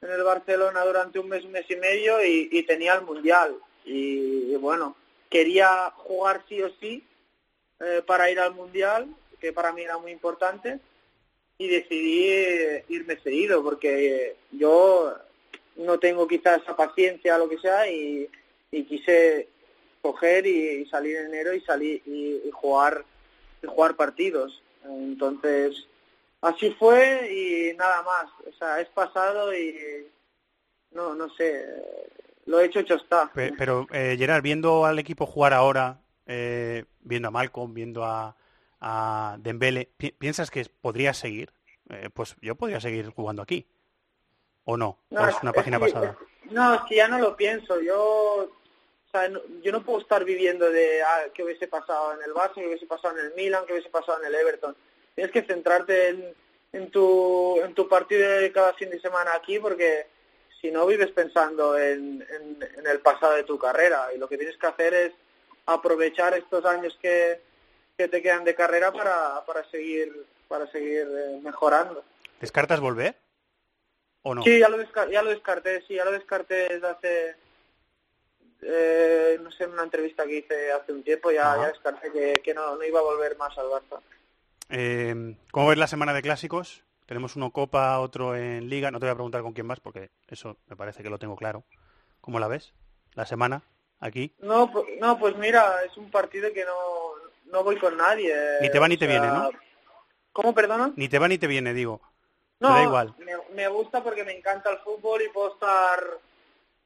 en el Barcelona durante un mes, un mes y medio y, tenía el Mundial. Y, bueno, quería jugar sí o sí eh, para ir al Mundial, que para mí era muy importante, y decidí eh, irme seguido, porque yo no tengo quizás esa paciencia o lo que sea, y, quise coger y, salir en enero y salir y, jugar y jugar partidos. Entonces, así fue y nada más. O sea, es pasado y no, no sé, lo he hecho, hecho está. Pero, eh, Gerard, viendo al equipo jugar ahora, eh, viendo a Malcolm, viendo a, a Dembele, ¿piensas que podría seguir? Eh, pues yo podría seguir jugando aquí. ¿O no? no es una página pasada? No, es que ya no lo pienso. Yo o sea, yo no puedo estar viviendo de ah, qué hubiese pasado en el Barça, qué hubiese pasado en el Milan, qué hubiese pasado en el Everton tienes que centrarte en, en, tu, en tu partido de cada fin de semana aquí porque si no vives pensando en, en, el pasado de tu carrera y lo que tienes que hacer es aprovechar estos años que, que te quedan de carrera para, para seguir para seguir eh, mejorando. ¿Descartas volver? ¿O no? Sí, ya lo, ya lo descarté, sí, ya lo descarté desde hace, eh, no sé, en una entrevista que hice hace un tiempo, ya, ya descarté que, que no, no iba a volver más al Barça. Eh, ¿Cómo ves la semana de clásicos? Tenemos uno Copa, otro en Liga. No te voy a preguntar con quién más porque eso me parece que lo tengo claro. ¿Cómo la ves? ¿La semana aquí? No, no pues mira, es un partido que no, no voy con nadie. Ni te va ni te viene, ¿no? ¿Cómo, perdona? Ni te va ni te viene, digo. No, da igual. Me, gusta porque me encanta el fútbol y puedo estar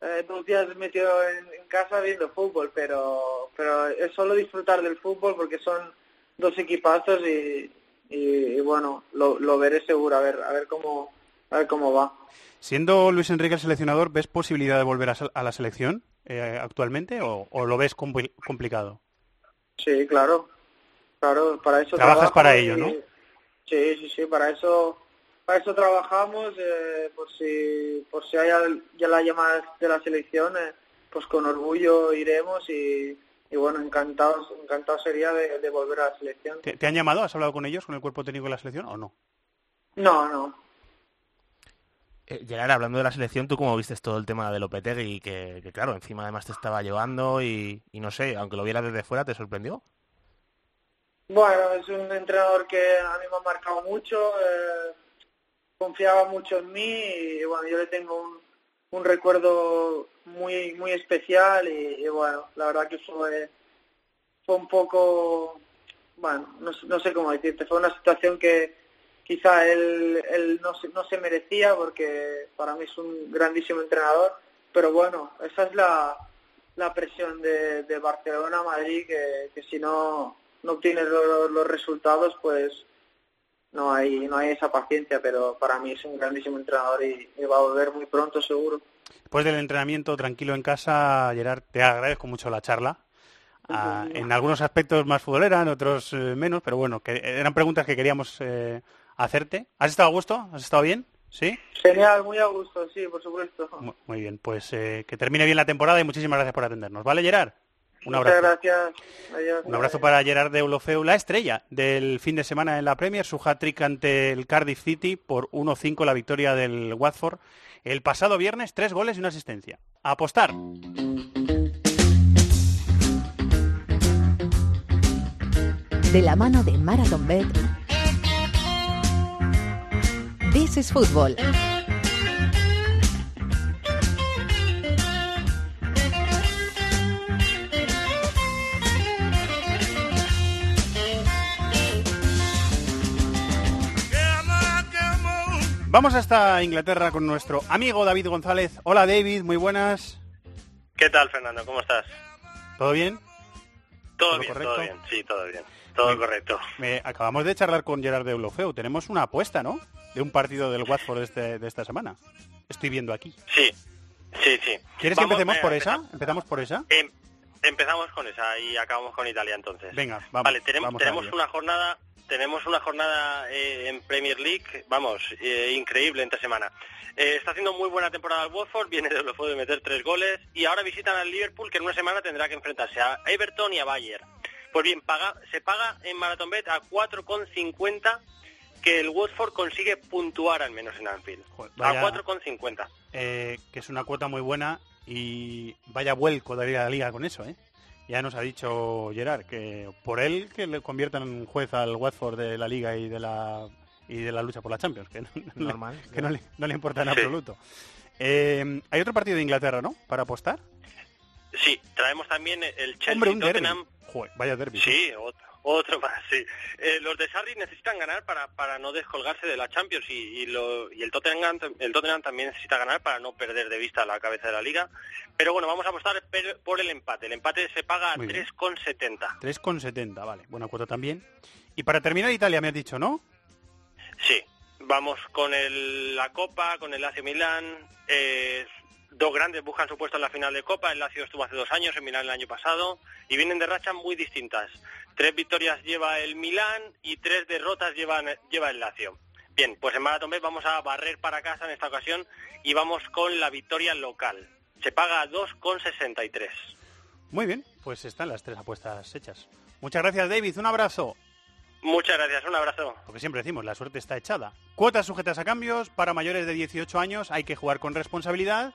eh, dos días metido en, en, casa viendo fútbol, pero, pero es solo disfrutar del fútbol porque son dos equipazos y, y, bueno, lo, lo, veré seguro, a ver, a ver cómo, a ver cómo va. Siendo Luis Enrique el seleccionador, ¿ves posibilidad de volver a, la selección eh, actualmente o, lo ves complicado? Sí, claro, claro, para eso trabajas para ello, ¿no? Sí, sí, sí, para eso, para eso trabajamos, eh, por si, por si hay ya la llamada de la selección, eh, pues con orgullo iremos y, y bueno, encantados, encantado sería de, volver a la selección. ¿Te, han llamado? ¿Has hablado con ellos, con el cuerpo técnico de la selección o no? No, no. Eh, Gerard, hablando de la selección, ¿tú cómo viste todo el tema de Lopetegui? Que, que claro, encima además te estaba llevando y, no sé, aunque lo vieras desde fuera, ¿te sorprendió? Bueno, es un entrenador que a mí me ha marcado mucho, eh, confiaba mucho en mí y bueno, yo le tengo un, un recuerdo muy muy especial y, bueno, la verdad que fue, fue un poco, bueno, no, sé cómo decirte, fue una situación que quizá él, él no, se, no se merecía porque para mí es un grandísimo entrenador, pero bueno, esa es la, la presión de, de Barcelona-Madrid, que, que si no, no obtienes los resultados, pues no hay no hay esa paciencia, pero para mí es un grandísimo entrenador y, va a volver muy pronto seguro. Después del entrenamiento tranquilo en casa, Gerard, te agradezco mucho la charla. Ah, en algunos aspectos más futbolera, en otros eh, menos, pero bueno, que eran preguntas que queríamos eh, hacerte. ¿Has estado a gusto? ¿Has estado bien? ¿Sí? Genial, muy a gusto, sí, por supuesto. Muy bien, pues eh, que termine bien la temporada y muchísimas gracias por atendernos. ¿Vale, Gerard? Un abrazo. Muchas gracias. Adiós. Un abrazo para Gerard de Deulofeu, la estrella del fin de semana en la Premier, su hat-trick ante el Cardiff City por 1-5 la victoria del Watford. El pasado viernes, tres goles y una asistencia. Apostar. De la mano de Marathon Bet. This is Football. Vamos hasta Inglaterra con nuestro amigo David González. Hola David, muy buenas. ¿Qué tal, Fernando? ¿Cómo estás? ¿Todo bien? Todo, ¿Todo bien, correcto? todo bien, sí, todo bien. Todo Bien. correcto. Me- acabamos de charlar con Gerard de. Tenemos una apuesta, ¿no? De un partido del Watford este- de esta semana. Estoy viendo aquí. Sí, sí, sí. ¿Quieres que empecemos por empezamos. esa? ¿Empezamos por esa? Em- empezamos con esa y acabamos con Italia entonces. Venga, vamos. vale, tenemos, vamos tenemos una jornada tenemos una jornada eh, en Premier League, vamos, eh, increíble entre semana. Eh, está haciendo muy buena temporada el Watford, viene de lo de meter tres goles y ahora visitan al Liverpool que en una semana tendrá que enfrentarse a Everton y a Bayern. Pues bien, paga, se paga en Marathon Bet a 4,50 que el Watford consigue puntuar al menos en Anfield. vaya- A 4,50. Eh, que es una cuota muy buena y vaya vuelco daría la liga con eso, ¿eh? Ya nos ha dicho Gerard que por él que le conviertan en juez al Watford de la liga y de la y de la lucha por la Champions, que no, Normal, que no le, no le importa en Sí. absoluto. Eh, hay otro partido de Inglaterra, ¿no? Para apostar. Sí, traemos también el Chelsea Hombre, un. Tottenham. Joder, vaya derbi. Sí, otro, otro más, sí. Eh, los de Sarri necesitan ganar para, para no descolgarse de la Champions y, y, lo- y el, Tottenham, el Tottenham también necesita ganar para no perder de vista la cabeza de la liga. Pero bueno, vamos a apostar per- por el empate. El empate se paga a Muy bien. 3,70. 3,70, vale. Buena cuota también. Y para terminar Italia me has dicho, ¿no? Sí, vamos con el- la Copa, con el Lazio Milán. eh, dos grandes buscan su puesto en la final de Copa. El Lazio estuvo hace dos años, el Milán el año pasado. Y vienen de rachas muy distintas. Tres victorias lleva el Milán y tres derrotas llevan, lleva el Lazio. Bien, pues en Marathon Bet vamos a barrer para casa en esta ocasión y vamos con la victoria local. Se paga a 2,63. Muy bien, pues están las tres apuestas hechas. Muchas gracias, David. Un abrazo. Muchas gracias, un abrazo. Porque siempre decimos, la suerte está echada. Cuotas sujetas a cambios. Para mayores de 18 años hay que jugar con responsabilidad.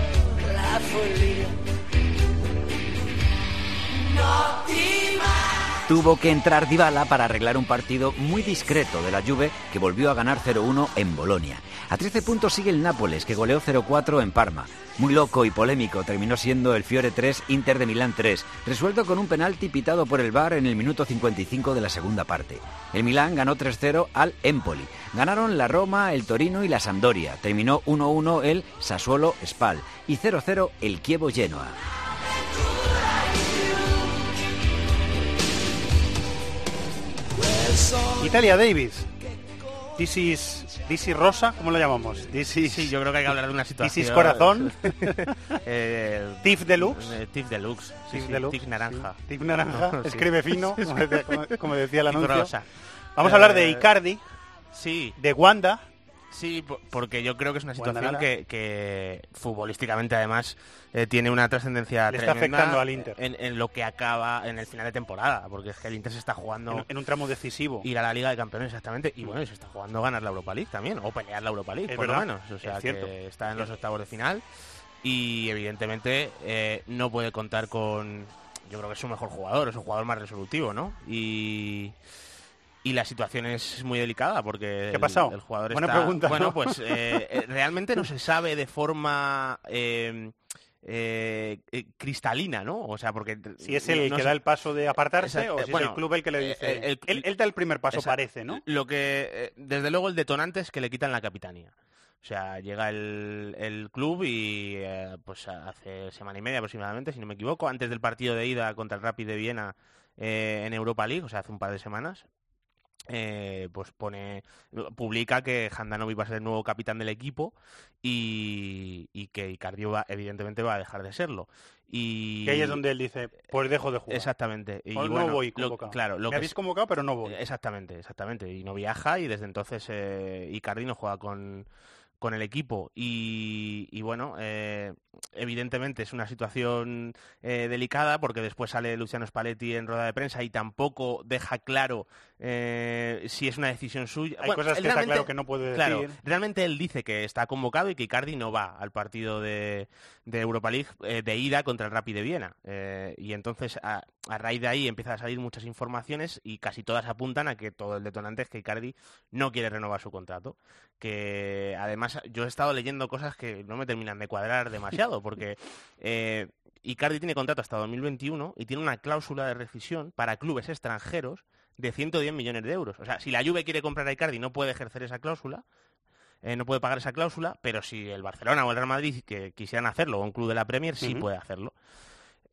follia. Notti Tuvo que entrar Dybala para arreglar un partido muy discreto de la Juve que volvió a ganar 0-1 en Bolonia. A 13 puntos sigue el Nápoles que goleó 0-4 en Parma. Muy loco y polémico terminó siendo el Fiore 3 Inter de Milán 3, resuelto con un penalti pitado por el VAR en el minuto 55 de la segunda parte. El Milán ganó 3-0 al Empoli. Ganaron la Roma, el Torino y la Sampdoria. Terminó 1-1 el Sassuolo Spal y 0-0 el Chievo Genoa. Italia, David. This is, this is Rosa, ¿cómo lo llamamos? This is, Sí, yo creo que hay que hablar de una This situación. is Corazón. eh, Tif Deluxe. eh, Tif Deluxe. Sí, Deluxe, naranja. sí. Tif naranja, escribe fino, como decía, como- como decía el Tif anuncio. rosa. Vamos a hablar de Eh, Icardi, Sí, de Wanda. Sí, po- porque yo creo que es una situación que, que futbolísticamente además eh, tiene una trascendencia Le está tremenda afectando al Inter. En, en lo que acaba en el final de temporada, porque es que el Inter se está jugando En, en un tramo decisivo. ir a la Liga de Campeones exactamente y bueno, se está jugando ganar la Europa League también o pelear la Europa League Es por lo verdad, menos, o sea es que está en los octavos de final y evidentemente eh, no puede contar con yo creo que es su mejor jugador, es un jugador más resolutivo, ¿no? Y y la situación es muy delicada porque ¿Qué ha el- pasado? el, jugador Buena está pregunta, bueno ¿no? pues eh, eh, realmente no se sabe de forma eh, eh, cristalina, ¿no? O sea, porque Si es el no que se- da el paso de apartarse Exacto, o si bueno, es el club el que le dice... el- el- él, él da el primer paso, Exacto. parece, ¿no? Lo que, desde luego, el detonante es que le quitan la capitanía. O sea, llega el, club y eh, pues hace semana y media aproximadamente, si no me equivoco, antes del partido de ida contra el Rapid de Viena eh, en Europa League, o sea, hace un par de semanas, eh, pues pone publica que Handanovic va a ser el nuevo capitán del equipo y, que Icardi evidentemente va a dejar de serlo. Y ahí es donde él dice, pues dejo de jugar. Exactamente. Y no voy convocado. claro, lo Me habéis convocado, pero no voy. Exactamente, exactamente. Y no viaja y desde entonces eh, Icardi no juega con, con el equipo y, bueno, eh, evidentemente es una situación eh, delicada porque después sale Luciano Spalletti en rueda de prensa y tampoco deja claro eh, si es una decisión suya. Hay cosas que está claro que no puede decir. realmente él dice que está convocado y que Icardi no va al partido de, Europa League de ida contra el Rapid de Viena. y entonces a, a, raíz de ahí empiezan a salir muchas informaciones y casi todas apuntan a que todo el detonante es que Icardi no quiere renovar su contrato. Que además yo he estado leyendo cosas que no me terminan de cuadrar demasiado, porque eh, Icardi tiene contrato hasta 2021 y tiene una cláusula de rescisión para clubes extranjeros de 110 millones de euros. O sea, si la Juve quiere comprar a Icardi no puede ejercer esa cláusula, eh, no puede pagar esa cláusula, pero si el Barcelona o el Real Madrid que quisieran hacerlo, o un club de la Premier, sí puede hacerlo.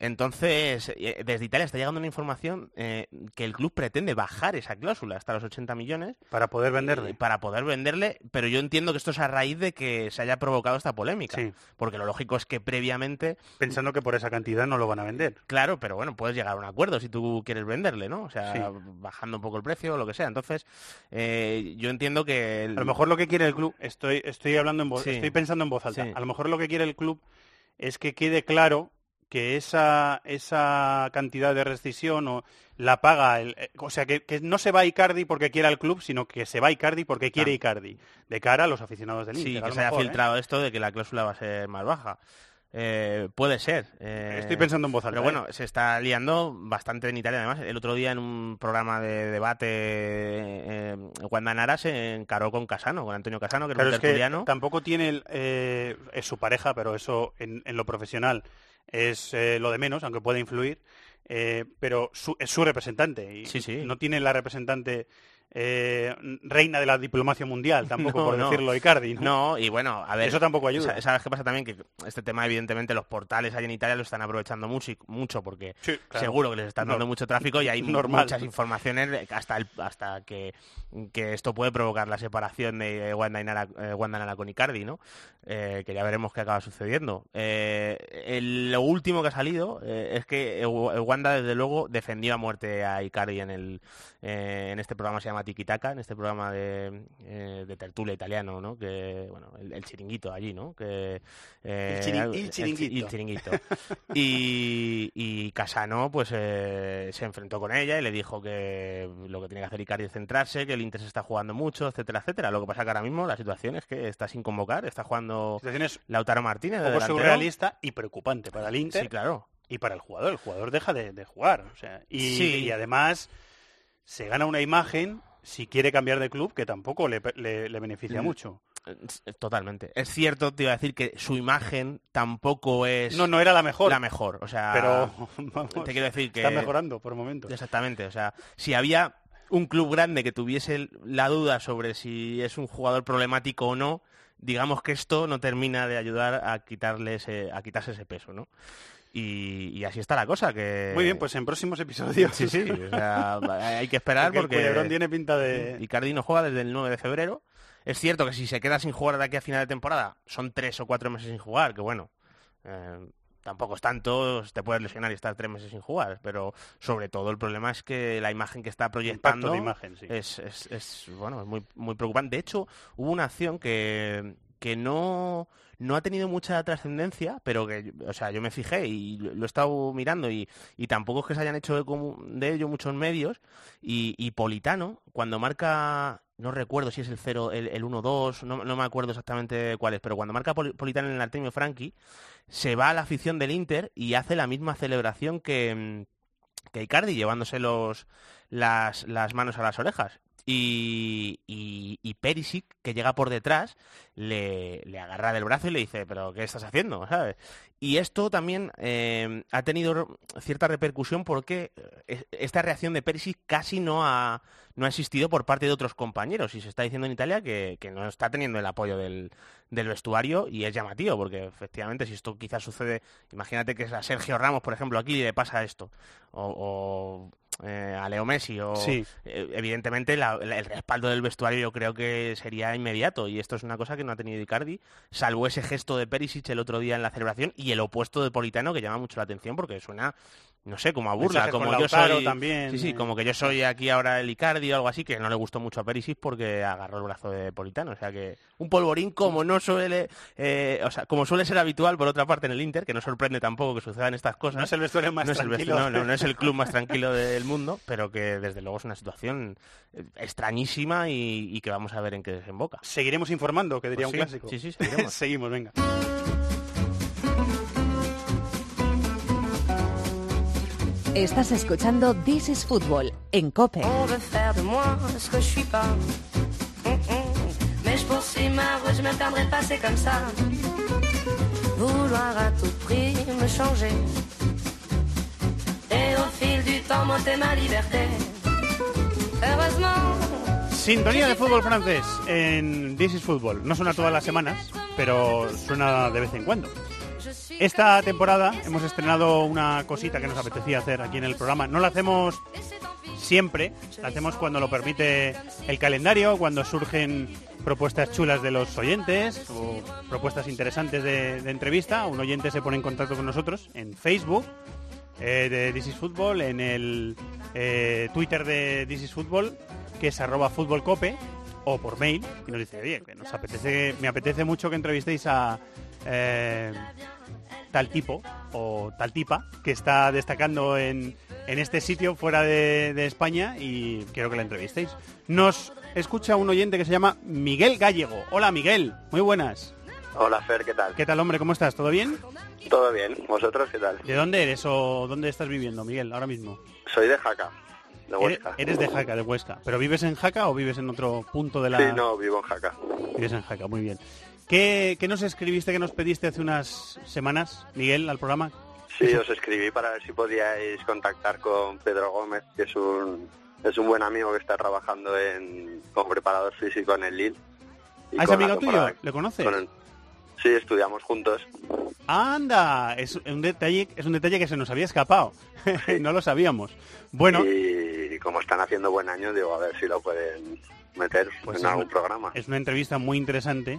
Entonces, eh, desde Italia está llegando una información eh, que el club pretende bajar esa cláusula hasta los 80 millones. Para poder venderle. para poder venderle, pero yo entiendo que esto es a raíz de que se haya provocado esta polémica. Sí. Porque lo lógico es que previamente... Pensando que por esa cantidad no lo van a vender. Claro, pero bueno, puedes llegar a un acuerdo si tú quieres venderle, ¿no? O sea, bajando un poco el precio o lo que sea. Entonces, eh, yo entiendo que... A lo mejor lo que quiere el club, estoy, estoy hablando en voz, estoy pensando en voz alta, a lo mejor lo que quiere el club es que quede claro que esa, esa cantidad de rescisión o la paga, el, eh, o sea, que, no se va Icardi porque quiera el club, sino que se va Icardi porque quiere Icardi, de cara a los aficionados del Inter. Sí, que se haya filtrado ¿eh? esto de que la cláusula va a ser más baja. Eh, puede ser. Estoy pensando en voz alta. Pero bueno, se está liando bastante en Italia. Además, el otro día en un programa de debate, eh, Wanda Nara se encaró con Casano, con Antonio Casano, que es que tampoco tiene, es su pareja, pero eso en lo profesional es eh, lo de menos, aunque puede influir, eh, pero es su representante y sí, sí. no tiene la representante eh, reina de la diplomacia mundial, tampoco por decirlo Icardi. ¿no? no, y bueno, a ver. Eso tampoco ayuda. ¿Sabes qué pasa también? Que este tema, evidentemente, los portales ahí en Italia lo están aprovechando mucho, mucho porque seguro que les están dando mucho tráfico y hay muchas informaciones hasta, el, hasta que, que, esto puede provocar la separación de Wanda, Nara, eh, Wanda con Icardi, ¿no? Eh, que ya veremos qué acaba sucediendo. lo último que ha salido es que Wanda, desde luego, defendió a muerte a Icardi en, el, en este programa se llama Tikitaka, en este programa de, eh, de tertulia italiano, ¿no? Que, bueno, el, chiringuito allí, ¿no? Que, eh, el, chiringuito. y, y Casano, pues, eh, se enfrentó con ella y le dijo que lo que tiene que hacer Icardi es centrarse, que el Inter se está jugando mucho, etcétera, etcétera. Lo que pasa que ahora mismo la situación es que está sin convocar, está jugando Lautaro Martínez. Un poco surrealista y preocupante para el Inter. Sí, claro. Y para el jugador, el jugador deja de, jugar. O sea, y, y además se gana una imagen si quiere cambiar de club que tampoco le, beneficia mm. mucho. Totalmente. Es cierto, te iba a decir que su imagen tampoco es... No, no era la mejor. La mejor, o sea... Pero, te quiero decir que... Está mejorando por momentos. Exactamente, o sea, si había un club grande que tuviese la duda sobre si es un jugador problemático o no, digamos que esto no termina de ayudar a quitarle a quitarse ese peso, ¿no? Y, así está la cosa. que Muy bien, pues en próximos episodios. Sí, sí, hay que esperar porque, porque tiene pinta de... Icardi no juega desde el 9 de febrero. Es cierto que si se queda sin jugar de aquí a final de temporada, son tres o cuatro meses sin jugar, que bueno, eh, tampoco es tanto, te puedes lesionar y estar tres meses sin jugar, pero sobre todo el problema es que la imagen que está proyectando imagen, es, es, es, bueno, muy, muy preocupante. De hecho, hubo una acción que, que no, no ha tenido mucha trascendencia, pero que, o sea, yo me fijé y lo, he estado mirando y, y, tampoco es que se hayan hecho de, ello muchos medios. Y, y, Politano, cuando marca, no recuerdo si es el 0, el, el 1-2, no, no, me acuerdo exactamente cuál es, pero cuando marca Politano en el Artemio Franchi, se va a la afición del Inter y hace la misma celebración que, que Icardi, llevándose los, las, las manos a las orejas y, Perisic, que llega por detrás, le, agarra del brazo y le dice, pero ¿qué estás haciendo? ¿sabes? Y esto también eh, ha tenido cierta repercusión porque eh, esta reacción de Perisic casi no ha, no ha existido por parte de otros compañeros y se está diciendo en Italia que, no está teniendo el apoyo del, vestuario y es llamativo porque efectivamente si esto quizás sucede, imagínate que a Sergio Ramos, por ejemplo, aquí le pasa esto o eh, a Leo Messi o eh, evidentemente el respaldo del vestuario yo creo que sería inmediato y esto es una cosa que no ha tenido Icardi salvo ese gesto de Perisic el otro día en la celebración y el opuesto de Politano que llama mucho la atención porque suena no sé, como a burla, como yo soy también, sí, sí, como que yo soy aquí ahora el Icardi o algo así, que no le gustó mucho a Perisic porque agarró el brazo de Politano, o sea que un polvorín como no suele, eh, o sea, como suele ser habitual por otra parte en el Inter, que no sorprende tampoco que sucedan estas cosas. No es el vestuario más tranquilo. no, es el club más tranquilo del mundo, pero que desde luego es una situación eh, extrañísima y, que vamos a ver en qué desemboca. Seguiremos informando, que diría pues un clásico. Sí, sí, seguiremos. Seguimos, venga. Estás escuchando This is Football en Cope. Vouloir à tout prix me changer. Et au fil du temps, monter ma liberté. Heureusement. Sintonía de fútbol francés en This is Football. No suena todas las semanas, pero suena de vez en cuando. Esta temporada hemos estrenado una cosita que nos apetecía hacer aquí en el programa. No la hacemos siempre, la hacemos cuando lo permite el calendario, cuando surgen propuestas chulas de los oyentes o propuestas interesantes de, entrevista. Un oyente se pone en contacto con nosotros en Facebook eh, de This is Football, en el eh, Twitter de This is Football, que es arroba futbolcope, o por mail, y nos dice, oye, que nos apetece, me apetece mucho que entrevistéis a eh, tal tipo o tal tipa que está destacando en, en este sitio fuera de, España y quiero que la entrevistéis. Nos escucha un oyente que se llama Miguel Gallego. Hola Miguel, muy buenas. Hola Fer, ¿qué tal? ¿Qué tal hombre? ¿Cómo estás? ¿Todo bien? Todo bien. ¿Vosotros qué tal? ¿De dónde eres o dónde estás viviendo, Miguel, ahora mismo? Soy de Jaca. De Huesca. Eres de Jaca, de Huesca. ¿Pero vives en Jaca o vives en otro punto de la...? Sí, no, vivo en Jaca. Vives en Jaca, muy bien. ¿Qué, nos escribiste, que nos pediste hace unas semanas, Miguel, al programa? Sí, os escribí para ver si podíais contactar con Pedro Gómez, que es un, es un buen amigo que está trabajando en, como preparador físico en el Lille. ¿Ah, es amigo tuyo? ¿Le conoces? sí, estudiamos juntos. ¡Anda! Es un detalle, es un detalle que se nos había escapado. no lo sabíamos. Bueno. Y, como están haciendo buen año, digo, a ver si lo pueden meter pues en algún programa. Es una entrevista muy interesante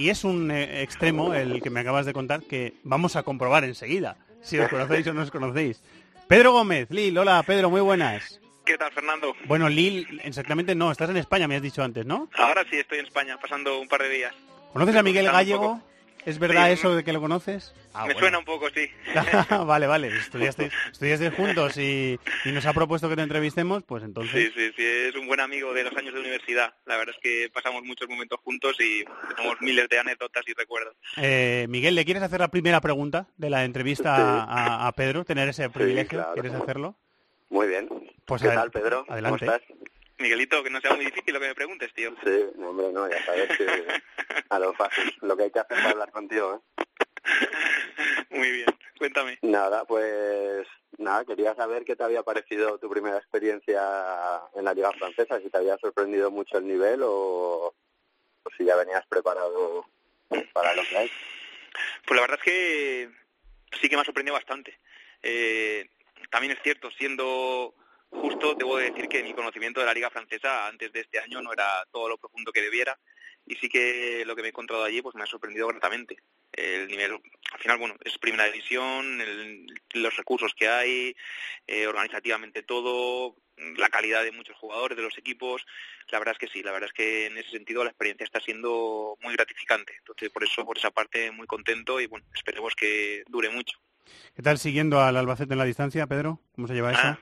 y es un eh, extremo, el que me acabas de contar, que vamos a comprobar enseguida, si os conocéis o no os conocéis. Pedro Gómez, Lil, hola Pedro, muy buenas. ¿Qué tal, Fernando? Bueno, Lil, exactamente no, estás en España, me has dicho antes, ¿no? Ahora sí, estoy en España, pasando un par de días. ¿Conoces a Miguel Gallego? ¿Es verdad eso de que lo conoces? Ah, me suena un poco, sí. vale, vale. Estudiaste, juntos y, nos ha propuesto que te entrevistemos, pues entonces... Sí, sí, sí. Es un buen amigo de los años de universidad. La verdad es que pasamos muchos momentos juntos y tenemos miles de anécdotas y recuerdos. Eh, Miguel, ¿le quieres hacer la primera pregunta de la entrevista a, Pedro? ¿Tener ese privilegio? ¿Quieres hacerlo? Muy bien. Pues ¿Qué tal, Pedro? Adelante. ¿Cómo estás? Miguelito, que no sea muy difícil lo que me preguntes, tío. Sí, hombre, no, ya sabes que a lo fácil, lo que hay que hacer para hablar contigo, ¿eh? Muy bien, cuéntame. Nada, pues nada, quería saber qué te había parecido tu primera experiencia en la Liga Francesa, si te había sorprendido mucho el nivel o, si ya venías preparado para lo que hay. Pues la verdad es que sí que me ha sorprendido bastante. Eh, también es cierto, siendo justo, debo decir que mi conocimiento de la Liga Francesa antes de este año no era todo lo profundo que debiera y sí que lo que me he encontrado allí pues me ha sorprendido gratamente. El nivel, al final, bueno, es primera división, los recursos que hay, eh, organizativamente todo, la calidad de muchos jugadores, de los equipos, la verdad es que sí, la verdad es que en ese sentido la experiencia está siendo muy gratificante. Entonces, por eso, por esa parte, muy contento y bueno, esperemos que dure mucho. ¿Qué tal siguiendo al Albacete en la distancia, Pedro? ¿Cómo se lleva eso? Ah,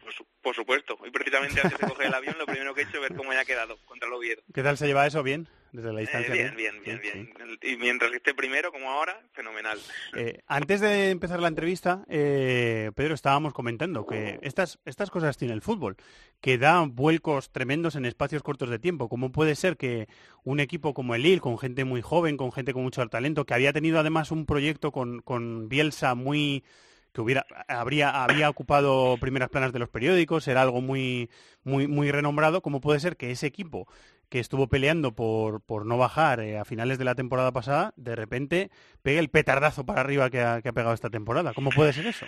por supuesto. Hoy precisamente antes de coger el avión lo primero que he hecho es ver cómo haya quedado contra el Oviedo. ¿Qué tal se lleva eso? ¿Bien? desde la distancia. bien, bien, bien, bien. Y mientras esté primero, como ahora, fenomenal. antes de empezar la entrevista, Pedro, estábamos comentando que estas, estas cosas tiene el fútbol, que da vuelcos tremendos en espacios cortos de tiempo. ¿Cómo puede ser que un equipo como el Lille, con gente muy joven, con gente con mucho talento, que había tenido además un proyecto con, con Bielsa muy que hubiera habría había ocupado primeras planas de los periódicos, era algo muy muy muy renombrado, ¿cómo puede ser que ese equipo que estuvo peleando por, por no bajar eh, a finales de la temporada pasada, de repente pegue el petardazo para arriba que ha, que ha pegado esta temporada? ¿Cómo puede ser eso?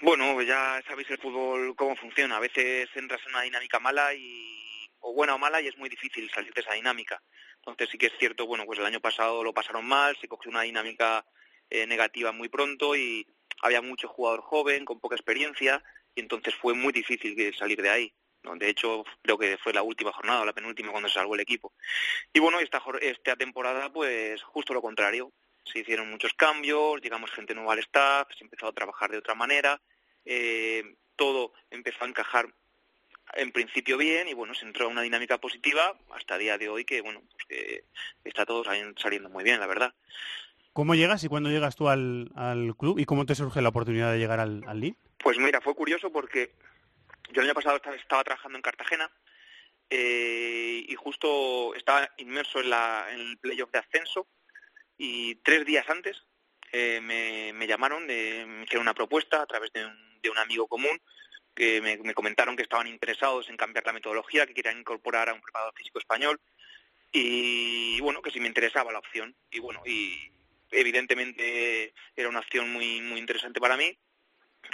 Bueno, ya sabéis el fútbol cómo funciona. A veces entras en una dinámica mala y o buena o mala y es muy difícil salir de esa dinámica. Entonces sí que es cierto, bueno, pues el año pasado lo pasaron mal, se cogió una dinámica eh, negativa muy pronto y había mucho jugador joven, con poca experiencia, y entonces fue muy difícil salir de ahí. De hecho, creo que fue la última jornada, la penúltima, cuando se salvó el equipo. Y bueno, esta, esta temporada, pues justo lo contrario. Se hicieron muchos cambios, llegamos gente nueva al staff, se empezó a trabajar de otra manera, eh, todo empezó a encajar en principio bien y bueno, se entró a una dinámica positiva hasta el día de hoy que bueno, pues que está todo saliendo muy bien, la verdad. ¿Cómo llegas y cuándo llegas tú al, club y cómo te surge la oportunidad de llegar al, al Pues mira, fue curioso porque yo el año pasado estaba, trabajando en Cartagena eh, y justo estaba inmerso en, la, en el playoff de ascenso y tres días antes eh, me, llamaron, de, me hicieron una propuesta a través de un, de un amigo común que me, me, comentaron que estaban interesados en cambiar la metodología, que querían incorporar a un preparador físico español y bueno, que si me interesaba la opción. Y bueno, y evidentemente era una acción muy, muy interesante para mí.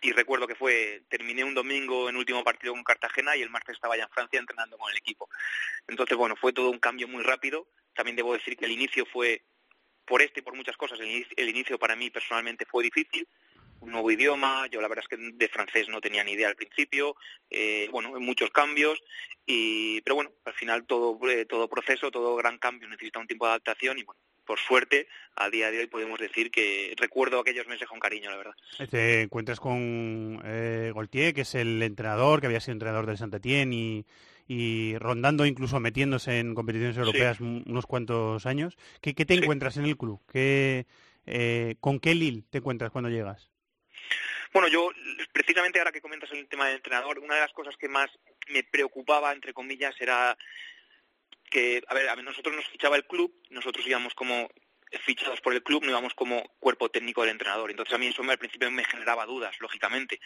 Y recuerdo que fue, terminé un domingo en último partido con Cartagena y el martes estaba ya en Francia entrenando con el equipo. Entonces, bueno, fue todo un cambio muy rápido. También debo decir que el inicio fue, por este y por muchas cosas, el inicio, para mí personalmente fue difícil. Un nuevo idioma, yo la verdad es que de francés no tenía ni idea al principio, eh, bueno, muchos cambios, y, pero bueno, al final todo, eh, todo proceso, todo gran cambio necesita un tiempo de adaptación y bueno, por suerte, a día de hoy podemos decir que recuerdo aquellos meses con cariño, la verdad. Te encuentras con eh, Goltier, que es el entrenador, que había sido entrenador del saint y, y rondando, incluso metiéndose en competiciones europeas unos cuantos años. ¿Qué, te encuentras en el club? ¿Qué, eh, ¿Con qué Lille te encuentras cuando llegas? Bueno, yo precisamente ahora que comentas el tema del entrenador, una de las cosas que más me preocupaba, entre comillas, era que, a ver, a nosotros nos fichaba el club, nosotros íbamos como fichados por el club, no íbamos como cuerpo técnico del entrenador. Entonces a mí eso al principio me generaba dudas, lógicamente.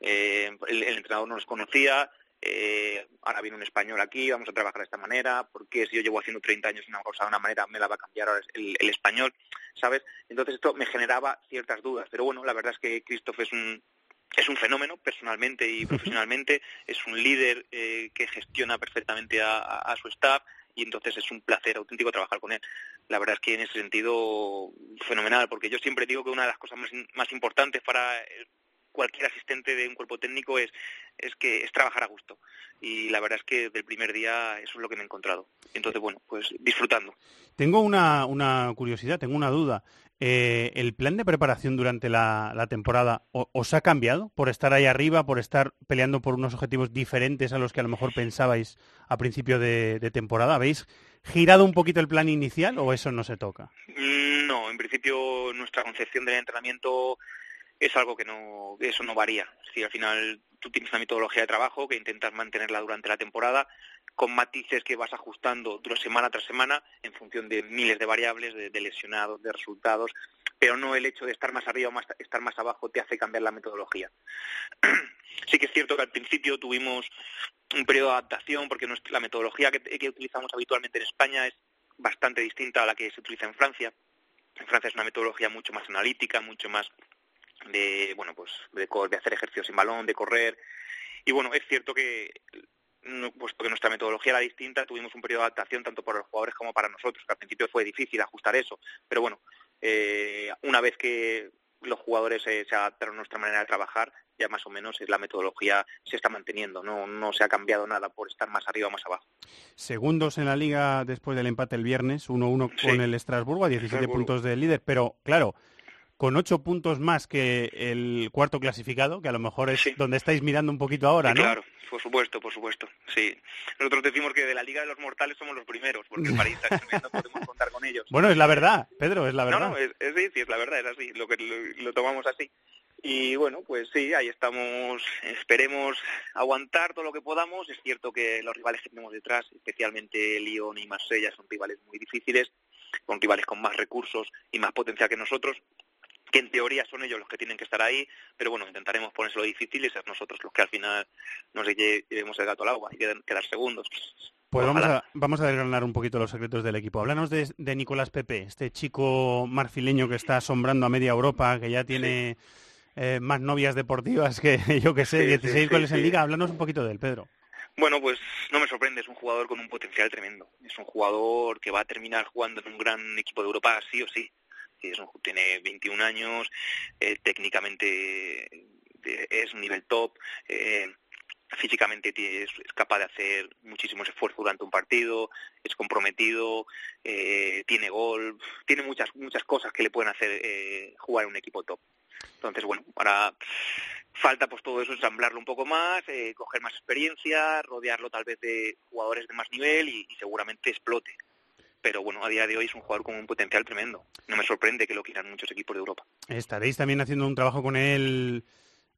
Eh, el, entrenador no los conocía, eh, ahora viene un español aquí, vamos a trabajar de esta manera, porque si yo llevo haciendo 30 años una cosa de una manera, me la va a cambiar ahora el, español, ¿sabes? Entonces esto me generaba ciertas dudas, pero bueno, la verdad es que Christoph es un, es un fenómeno personalmente y profesionalmente, es un líder eh, que gestiona perfectamente a, su staff, y entonces es un placer auténtico trabajar con él. La verdad es que en ese sentido fenomenal, porque yo siempre digo que una de las cosas más, importantes para cualquier asistente de un cuerpo técnico es, es que es trabajar a gusto. Y la verdad es que del primer día eso es lo que me he encontrado. Entonces, bueno, pues disfrutando. Tengo una, una curiosidad, tengo una duda. Eh, ¿El plan de preparación durante la, temporada os ha cambiado por estar ahí arriba, por estar peleando por unos objetivos diferentes a los que a lo mejor pensabais a principio de, temporada? ¿Habéis girado un poquito el plan inicial o eso no se toca? Mm, no, en principio nuestra concepción del entrenamiento es algo que no, eso no varía. Si al final tú tienes una metodología de trabajo que intentas mantenerla durante la temporada, con matices que vas ajustando semana tras semana en función de miles de variables, de, lesionados, de resultados, pero no el hecho de estar más arriba o más, estar más abajo te hace cambiar la metodología. sí que es cierto que al principio tuvimos un periodo de adaptación porque la metodología que, que utilizamos habitualmente en España es bastante distinta a la que se utiliza en Francia. En Francia es una metodología mucho más analítica, mucho más de bueno pues de, de hacer ejercicios sin balón, de correr y bueno es cierto que puesto que nuestra metodología era distinta, tuvimos un periodo de adaptación tanto para los jugadores como para nosotros, que al principio fue difícil ajustar eso, pero bueno, eh, una vez que los jugadores se adaptaron a nuestra manera de trabajar, ya más o menos la metodología se está manteniendo, no, no se ha cambiado nada por estar más arriba o más abajo. Segundos en la liga después del empate el viernes, 1-1 con el Estrasburgo, a 17 puntos del líder, pero claro, con ocho puntos más que el cuarto clasificado, que a lo mejor es donde estáis mirando un poquito ahora, ¿no? Claro, por supuesto, por supuesto, sí. Nosotros decimos que de la Liga de los Mortales somos los primeros, porque el París no podemos contar con ellos. Bueno, es la verdad, Pedro, es la verdad. No, no, es, es, sí, es la verdad, es así, lo, que, lo, tomamos así. Y bueno, pues sí, ahí estamos, esperemos aguantar todo lo que podamos. Es cierto que los rivales que tenemos detrás, especialmente Lyon y Marsella, son rivales muy difíciles, son rivales con más recursos y más potencial que nosotros que en teoría son ellos los que tienen que estar ahí, pero bueno, intentaremos ponérselo difícil y ser nosotros los que al final nos llevemos el gato al agua y quedar segundos. Pues vamos a, vamos a desgranar un poquito los secretos del equipo. Háblanos de, Nicolás Pepe, este chico marfileño que está asombrando a media Europa, que ya tiene eh, más novias deportivas que yo que sé, 16 goles en liga. Háblanos un poquito de él, Pedro. Bueno, pues no me sorprende, es un jugador con un potencial tremendo. Es un jugador que va a terminar jugando en un gran equipo de Europa, sí o sí tiene 21 años, eh, técnicamente eh, es un nivel top, eh, físicamente es, capaz de hacer muchísimos esfuerzos durante un partido, es comprometido, tiene gol, tiene muchas muchas cosas que le pueden hacer jugar en un equipo top. Entonces, bueno, ahora falta pues todo eso, ensamblarlo un poco más, coger más experiencia, rodearlo tal vez de jugadores de más nivel y seguramente explote pero bueno, a día de hoy es un jugador con un potencial tremendo. No me sorprende que lo quieran muchos equipos de Europa. Estaréis también haciendo un trabajo con él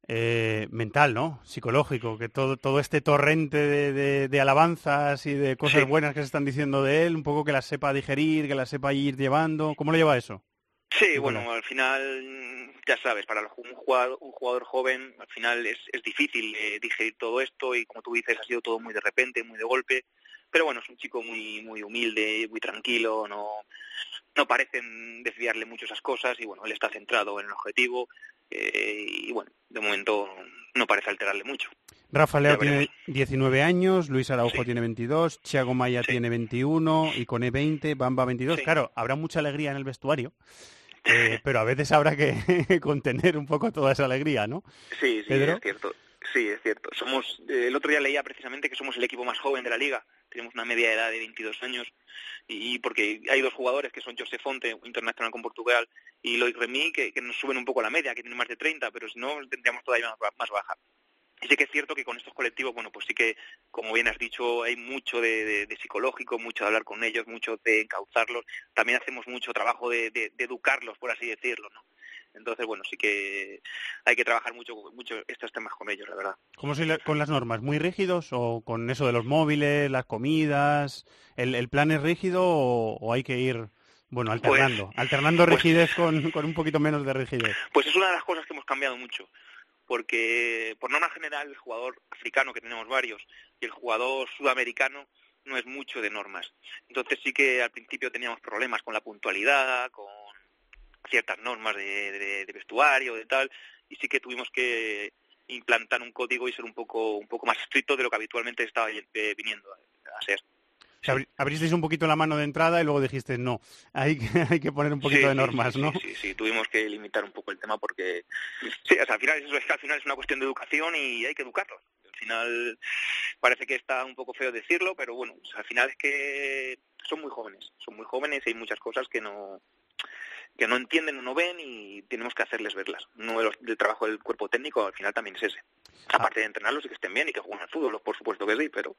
eh, mental, ¿no? Psicológico, que todo, todo este torrente de, alabanzas y de cosas buenas que se están diciendo de él, un poco que las sepa digerir, que las sepa ir llevando. ¿Cómo lo lleva eso? Sí, bueno, al final, ya sabes, para un jugador, un jugador joven, al final es, es difícil eh, digerir todo esto y como tú dices, ha sido todo muy de repente, muy de golpe pero bueno, es un chico muy muy humilde, muy tranquilo, no no parecen desviarle mucho esas cosas y bueno, él está centrado en el objetivo eh, y bueno, de momento no parece alterarle mucho. Rafa Leo tiene 19 años, Luis Araujo tiene 22, Thiago Maya tiene 21 y Cone 20, Bamba 22. Claro, habrá mucha alegría en el vestuario. Eh, pero a veces habrá que contener un poco toda esa alegría, ¿no? Sí, sí, es cierto. Sí, es cierto. Somos, eh, el otro día leía precisamente que somos el equipo más joven de la liga. Tenemos una media edad de 22 años y porque hay dos jugadores que son José Fonte, internacional con Portugal, y Loic Remy, que, nos suben un poco la media, que tienen más de 30, pero si no, tendríamos todavía más, baja. Y sí que es cierto que con estos colectivos, bueno, pues sí que, como bien has dicho, hay mucho de, psicológico, mucho de hablar con ellos, mucho de encauzarlos. También hacemos mucho trabajo de, educarlos, por así decirlo. Entonces, bueno, sí que hay que trabajar mucho, mucho estos temas con ellos, la verdad. ¿Cómo se con las normas? ¿Muy rígidos o con eso de los móviles, las comidas? ¿El, plan es rígido o, hay que ir, bueno, pues, alternando? alternando pues rigidez con, con un poquito menos de rigidez. Pues es una de las cosas que hemos cambiado mucho porque por norma general el jugador africano, que tenemos varios, y el jugador sudamericano no es mucho de normas. Entonces sí que al principio teníamos problemas con la puntualidad, con ciertas normas de, vestuario, de tal, y sí que tuvimos que implantar un código y ser un poco un poco más estricto de lo que habitualmente estaba eh, viniendo a ser. abristeis un poquito la mano de entrada y luego dijiste no, hay que, hay que poner un poquito de normas, ¿no? Sí, sí, tuvimos que limitar un poco el tema porque sí, al final eso es que al final es una cuestión de educación y hay que educarlos. Al final parece que está un poco feo decirlo, pero bueno, al final es que son muy jóvenes, son muy jóvenes y hay muchas cosas que no que no entienden o no ven y tenemos que hacerles verlas. Uno del trabajo del cuerpo técnico al final también es ese. Aparte de entrenarlos y que estén bien y que jueguen al fútbol, por supuesto que sí, pero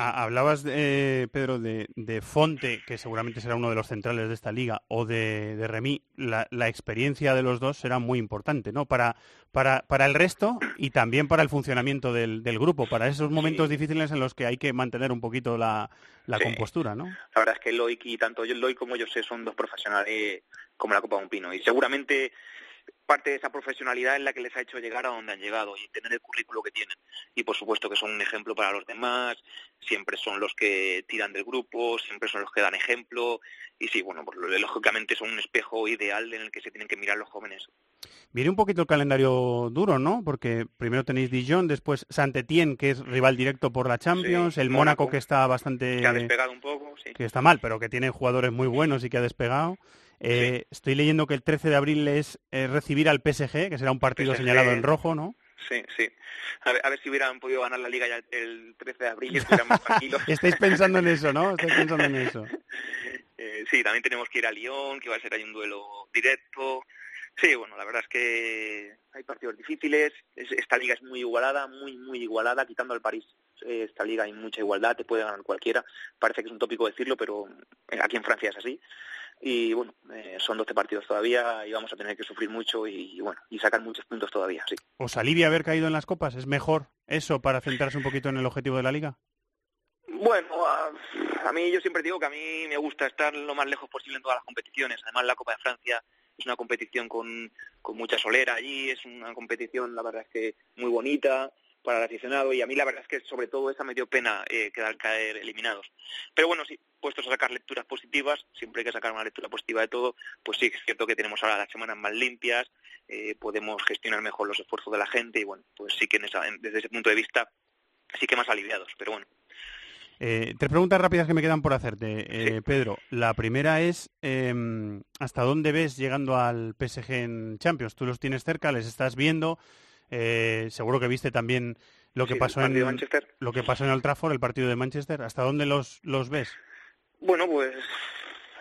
Ah, hablabas, eh, Pedro, de, Fonte, que seguramente será uno de los centrales de esta liga, o de, de Remy. La, experiencia de los dos será muy importante, ¿no? Para, para, para el resto y también para el funcionamiento del, grupo, para esos momentos difíciles en los que hay que mantener un poquito la, compostura, ¿no? La verdad es que Loic y tanto yo, Loic como yo sé son dos profesionales como la Copa de un Pino. Y seguramente parte de esa profesionalidad es la que les ha hecho llegar a donde han llegado y tener el currículo que tienen. Y por supuesto que son un ejemplo para los demás, siempre son los que tiran del grupo, siempre son los que dan ejemplo y sí, bueno, pues, lógicamente son un espejo ideal en el que se tienen que mirar los jóvenes. Viene un poquito el calendario duro, ¿no? Porque primero tenéis Dijon, después Saint-Étienne, que es rival directo por la Champions, el Mónaco, que está bastante... Que ha despegado un poco, sí. Que está mal, pero que tiene jugadores muy buenos y que ha despegado. Eh, estoy leyendo que el 13 de abril es eh, recibir al PSG, que será un partido señalado en rojo, ¿no? Sí, sí. A ver, si hubieran podido ganar la liga ya el 13 de abril y tranquilos. Estáis pensando en eso, ¿no? Estáis pensando en eso. Eh, sí, también tenemos que ir a Lyon, que va a ser ahí un duelo directo. Sí, bueno, la verdad es que hay partidos difíciles. Esta liga es muy igualada, muy, muy igualada, quitando al París. Esta liga hay mucha igualdad, te puede ganar cualquiera. Parece que es un tópico decirlo, pero aquí en Francia es así. Y bueno, eh, son 12 partidos todavía y vamos a tener que sufrir mucho y, bueno, y sacar muchos puntos todavía, sí. ¿Os alivia haber caído en las copas? ¿Es mejor eso para centrarse un poquito en el objetivo de la liga? Bueno, a, mí yo siempre digo que a mí me gusta estar lo más lejos posible en todas las competiciones. Además, la Copa de Francia es una competición con, con mucha solera allí, es una competición, la verdad es que muy bonita para el aficionado y a mí la verdad es que sobre todo esa me dio pena eh, quedar caer eliminados. Pero bueno, sí, puestos a sacar lecturas positivas, siempre hay que sacar una lectura positiva de todo, pues sí, es cierto que tenemos ahora las semanas más limpias, eh, podemos gestionar mejor los esfuerzos de la gente y bueno, pues sí que desde ese punto de vista sí que más aliviados, pero bueno. Eh, tres preguntas rápidas que me quedan por hacerte, eh, Pedro. La primera es, em, ¿hasta dónde ves llegando al PSG en Champions? Tú los tienes cerca, les estás viendo. Eh, seguro que viste también lo que pasó en lo que pasó en el Trafford, el partido de Manchester. ¿Hasta dónde los, los ves? Bueno, pues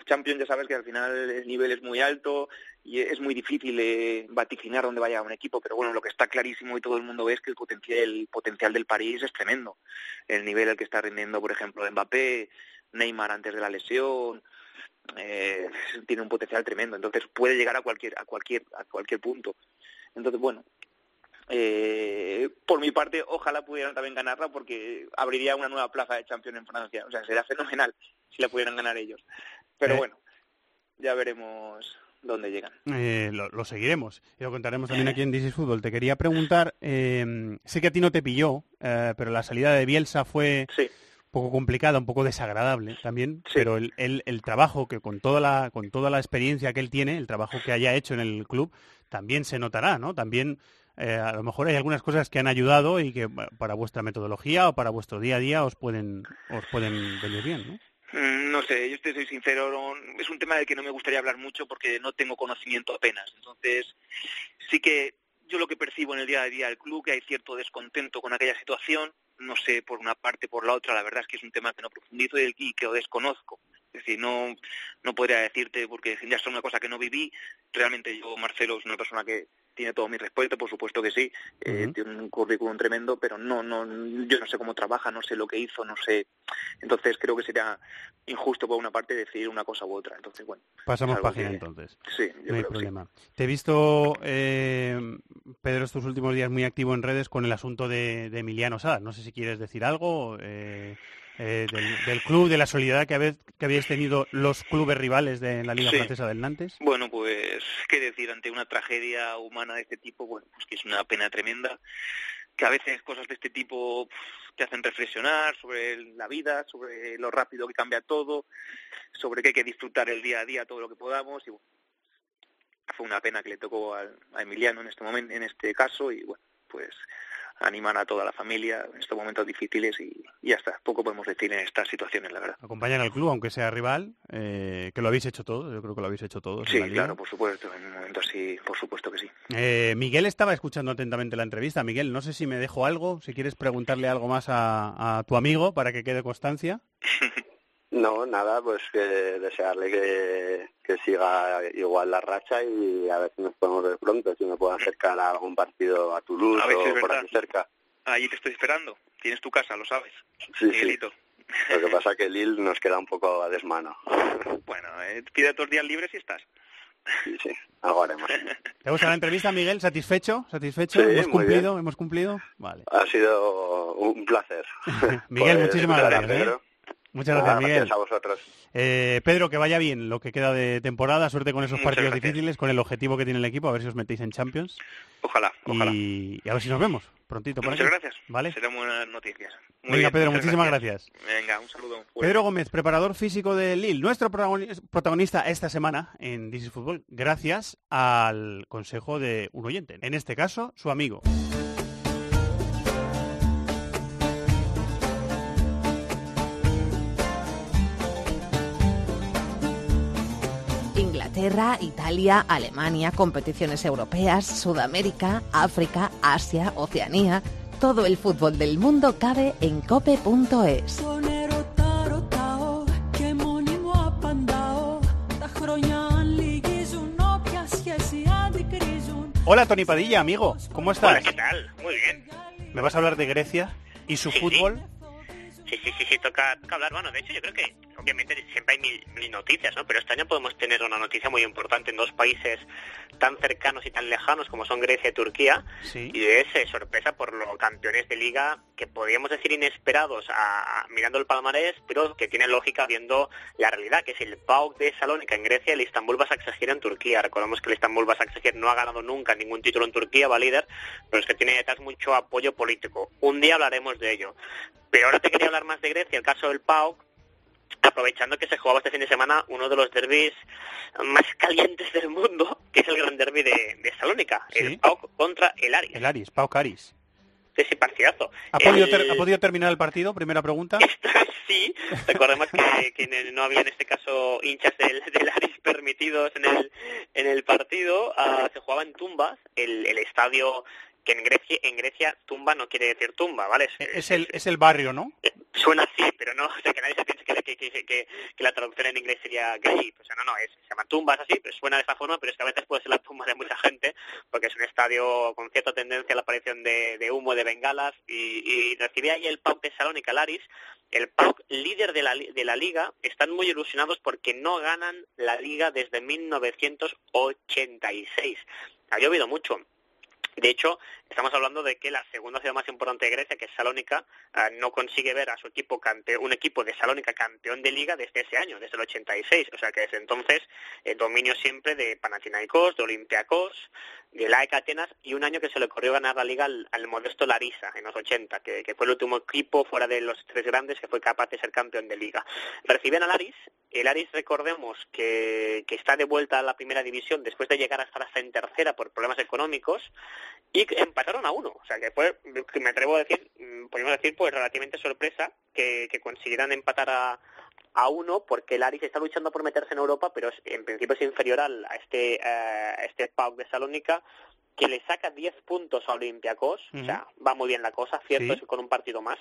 Champions ya sabes que al final el nivel es muy alto y es muy difícil eh, vaticinar dónde vaya un equipo, pero bueno, lo que está clarísimo y todo el mundo ve es que el potencial, el potencial del París es tremendo. El nivel al que está rindiendo, por ejemplo, Mbappé, Neymar antes de la lesión, eh, tiene un potencial tremendo, entonces puede llegar a cualquier a cualquier a cualquier punto. Entonces, bueno, eh, por mi parte, ojalá pudieran también ganarla porque abriría una nueva plaza de Champions en Francia. O sea, sería fenomenal si la pudieran ganar ellos. Pero eh. bueno, ya veremos dónde llegan. Eh, lo, seguiremos y lo contaremos también aquí en DC Fútbol. Te quería preguntar, eh, sé que a ti no te pilló, pero la salida de Bielsa fue un poco complicada, un poco desagradable también, pero el, el, el, trabajo que con toda, la, con toda la experiencia que él tiene, el trabajo que haya hecho en el club, también se notará, ¿no? También eh, a lo mejor hay algunas cosas que han ayudado y que para vuestra metodología o para vuestro día a día os pueden, os pueden venir bien, ¿no? Mm, no sé, yo te soy sincero, es un tema del que no me gustaría hablar mucho porque no tengo conocimiento apenas. Entonces, sí que yo lo que percibo en el día a día del club, que hay cierto descontento con aquella situación, no sé por una parte, por la otra, la verdad es que es un tema que no profundizo y que lo desconozco. Es decir, no, no podría decirte, porque ya es una cosa que no viví. Realmente yo, Marcelo, es una persona que tiene todo mi respeto, por supuesto que sí. Eh, tiene un currículum tremendo, pero no, no, yo no sé cómo trabaja, no sé lo que hizo, no sé. Entonces creo que sería injusto por una parte decir una cosa u otra. Entonces, bueno. Pasamos página entonces. Sí, no hay problema. Te he visto, eh, Pedro, estos últimos días muy activo en redes con el asunto de, Emiliano Sada. No sé si quieres decir algo. Eh, eh, del, club, de la solidaridad que, que habéis tenido los clubes rivales de la Liga Francesa del Nantes? Bueno, pues, ¿qué decir? Ante una tragedia humana de este tipo, bueno, pues que es una pena tremenda, que a veces cosas de este tipo te hacen reflexionar sobre la vida, sobre lo rápido que cambia todo, sobre que hay que disfrutar el día a día todo lo que podamos, y bueno, fue una pena que le tocó a Emiliano en este momento, en este caso, y bueno, pues animan a toda la familia en estos momentos difíciles y, y hasta poco podemos decir en estas situaciones, la verdad. Acompañan al club, aunque sea rival, eh, que lo habéis hecho todo, yo creo que lo habéis hecho todo. Sí, claro, por supuesto, en un momento así, por supuesto que sí. Eh, Miguel estaba escuchando atentamente la entrevista. Miguel, no sé si me dejo algo, si quieres preguntarle algo más a, a tu amigo para que quede constancia. No, nada, pues que desearle que, que, siga igual la racha y a ver si nos podemos ver pronto, si me puedo acercar a algún partido a Toulouse o por aquí cerca. Ahí te estoy esperando, tienes tu casa, lo sabes, sí, Miguelito. Lo que pasa es que Lille nos queda un poco a desmano. Bueno, eh, pide dos días libres y estás. Sí, sí, algo haremos. ¿Te gusta la entrevista, Miguel? ¿Satisfecho? ¿Satisfecho? ¿Hemos cumplido? ¿Hemos cumplido? Vale. Ha sido un placer. Miguel, pues, muchísimas gracias. ¿eh? Muchas gracias, Miguel. a vosotros. Eh, Pedro, que vaya bien lo que queda de temporada. Suerte con esos partidos difíciles, con el objetivo que tiene el equipo. A ver si os metéis en Champions. Ojalá, ojalá. Y, a ver si nos vemos prontito. Por Muchas gracias. ¿Vale? Serán buenas noticias. Venga, Pedro, muchísimas gracias. Venga, un saludo. Pedro Gómez, preparador físico de Lille, nuestro protagonista esta semana en This Fútbol, gracias al consejo de un oyente. En este caso, su amigo. Italia, Alemania, competiciones europeas, Sudamérica, África, Asia, Oceanía. Todo el fútbol del mundo cabe en cope.es. Hola, Tony Padilla, amigo. ¿Cómo estás? Hola, ¿qué tal? Muy bien. ¿Me vas a hablar de Grecia y su fútbol? Sí, sí, sí, sí, toca, toca hablar. Bueno, de hecho yo creo que obviamente siempre hay mil, noticias, ¿no? Pero este año podemos tener una noticia muy importante en dos países tan cercanos y tan lejanos como son Grecia y Turquía. Y es eh, sorpresa por los campeones de liga que podríamos decir inesperados a, mirando el palmarés, pero que tiene lógica viendo la realidad, que es el PAOK de Salónica en Grecia y el Istanbul Basaksehir en Turquía. Recordemos que el Istanbul Basaksehir no ha ganado nunca ningún título en Turquía, va líder, pero es que tiene detrás mucho apoyo político. Un día hablaremos de ello. Pero ahora te quería hablar más de Grecia, el caso del PAOK, aprovechando que se jugaba este fin de semana uno de los derbis más calientes del mundo, que es el gran derby de, Salónica, el PAOK contra el Aris. El Aris, PAOK Aris. Sí, partidazo. ¿Ha, podido terminar el partido? Primera pregunta. sí, recordemos que, no había en este caso hinchas del, Aris permitidos en el, en el partido. Ah, se jugaba en tumbas, el, el estadio que en Grecia, en Grecia tumba no quiere decir tumba, ¿vale? Es, el, es el barrio, ¿no? Eh, suena así, pero no, o sea, que nadie se piense que, que, que, que la traducción en inglés sería grave, o sea, no, no, es, se llama tumba, es así, pero suena de esta forma, pero es que a veces puede ser la tumba de mucha gente, porque es un estadio con cierta tendencia a la aparición de, humo, de bengalas, y, y recibía ahí el PAOK de Salónica Laris, el PAOK líder de la, de la liga, están muy ilusionados porque no ganan la liga desde 1986. Ha llovido mucho. De hecho, estamos hablando de que la segunda ciudad más importante de Grecia, que es Salónica, ah, no consigue ver a su equipo un equipo de Salónica campeón de liga desde ese año, desde el 86. O sea que desde entonces el dominio siempre de Panathinaikos, de Olympiacos, de AEK Atenas y un año que se le ocurrió ganar la liga al, modesto Larisa en los 80, que, fue el último equipo fuera de los tres grandes que fue capaz de ser campeón de liga. Reciben a Laris, el Aris recordemos que, está de vuelta a la primera división después de llegar a estar hasta en tercera por problemas económicos y empataron a uno. O sea, que fue, me atrevo a decir, mm, podemos decir, pues relativamente sorpresa que, consiguieran empatar a, a uno porque el Aris está luchando por meterse en Europa, pero en principio es inferior al, a este a este PAOK de Salónica que le saca 10 puntos a Olympiacos, o sea, va muy bien la cosa, cierto, es con un partido más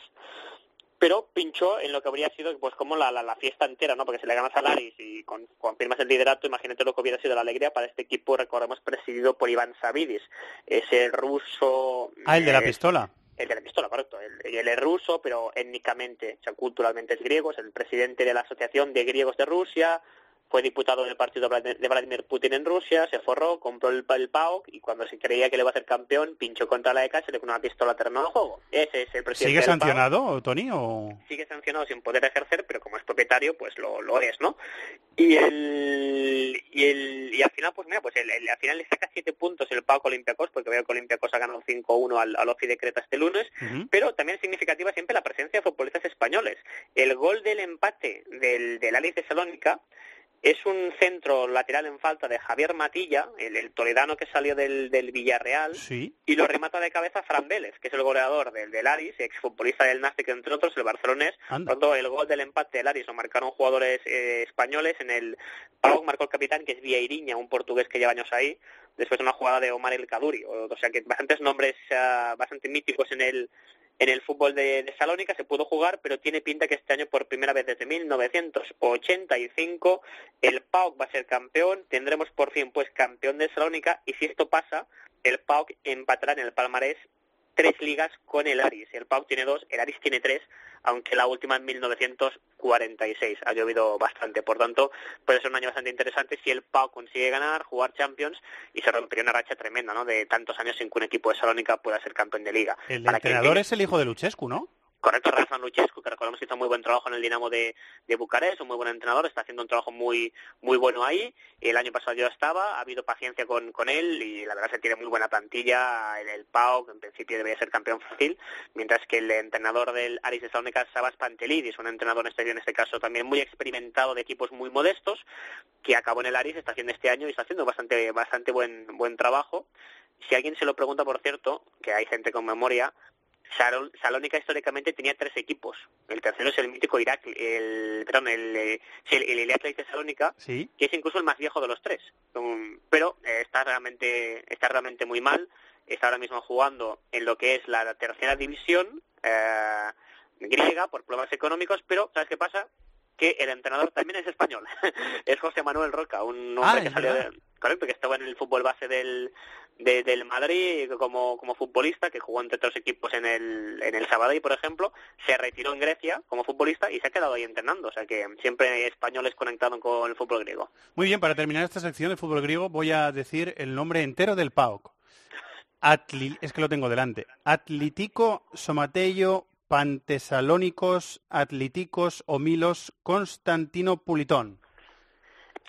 pero pinchó en lo que habría sido pues como la, la, fiesta entera, ¿no? Porque si le ganas a Laris y con, confirmas el liderato, imagínate lo que hubiera sido la alegría para este equipo, recordemos, presidido por Iván Savidis, ese ruso... Ah, el de la eh, pistola. El de la pistola, correcto. Él es ruso, pero étnicamente, o sea, culturalmente es griego, es el presidente de la Asociación de Griegos de Rusia, fue diputado del partido de Vladimir Putin en Rusia, se forró, compró el, el PAOK y cuando se creía que le iba a hacer campeón, pinchó contra la ECA y se le con una pistola terminó el juego. Ese es el presidente ¿Sigue sancionado, Tony? O... Sigue sancionado sin poder ejercer, pero como es propietario, pues lo, lo es, ¿no? Y el, y el y al final, pues mira, pues el, al final le saca siete puntos el PAOK Olympiacos, porque veo que Olympiacos ha ganado 5-1 al, al OFI de Creta este lunes, pero también es significativa siempre la presencia de futbolistas españoles. El gol del empate del, del Alice de Salónica es un centro lateral en falta de Javier Matilla, el, toledano que salió del, del Villarreal, y lo remata de cabeza Fran Vélez, que es el goleador del, del Aris, exfutbolista del Nastic, entre otros, el barcelonés. Pronto el gol del empate del Aris lo marcaron jugadores eh, españoles. En el Pau marcó el capitán, que es Vieiriña, un portugués que lleva años ahí, después de una jugada de Omar El Kaduri. O, sea que bastantes nombres uh, bastante míticos en el en el fútbol de, Salónica se pudo jugar, pero tiene pinta que este año por primera vez desde 1985 el PAOK va a ser campeón, tendremos por fin pues campeón de Salónica y si esto pasa, el PAOK empatará en el palmarés tres ligas con el Aris. El PAOK tiene dos, el Aris tiene tres, aunque la última en 1946. Ha llovido bastante, por tanto, puede ser un año bastante interesante si el PAOK consigue ganar, jugar Champions y se rompería una racha tremenda, ¿no? De tantos años sin que un equipo de Salónica pueda ser campeón de liga. El entrenador es el hijo de Luchescu, ¿no? Correcto, Rafa Luchescu, que recordemos que hizo muy buen trabajo en el Dinamo de, de Bucarest, un muy buen entrenador, está haciendo un trabajo muy muy bueno ahí. El año pasado yo estaba, ha habido paciencia con, con él y la verdad que tiene muy buena plantilla. El, el Pau, que en principio debería ser campeón fácil, mientras que el entrenador del Aris de Salónica, Sabas Pantelidis, un entrenador en este, en este caso también muy experimentado de equipos muy modestos, que acabó en el Aris, está haciendo este año y está haciendo bastante bastante buen buen trabajo. Si alguien se lo pregunta, por cierto, que hay gente con memoria, Salónica históricamente tenía tres equipos. El tercero es el mítico Irak, el, perdón, el, eh, el, el de Salónica, que es incluso el más viejo de los tres. pero eh, está realmente está realmente muy mal. Está ahora mismo jugando en lo que es la tercera división eh, griega por problemas económicos, pero ¿sabes qué pasa? Que el entrenador también es español. es José Manuel Roca, un hombre ah, que salió de, correcto, que estaba en el fútbol base del, del Madrid como, como futbolista, que jugó entre otros equipos en el, en el Sabadell, por ejemplo, se retiró en Grecia como futbolista y se ha quedado ahí entrenando. O sea que siempre españoles conectados con el fútbol griego. Muy bien, para terminar esta sección de fútbol griego voy a decir el nombre entero del PAOK. es que lo tengo delante. Atletico Somateo Pantesalónicos Atléticos Omilos Constantino Pulitón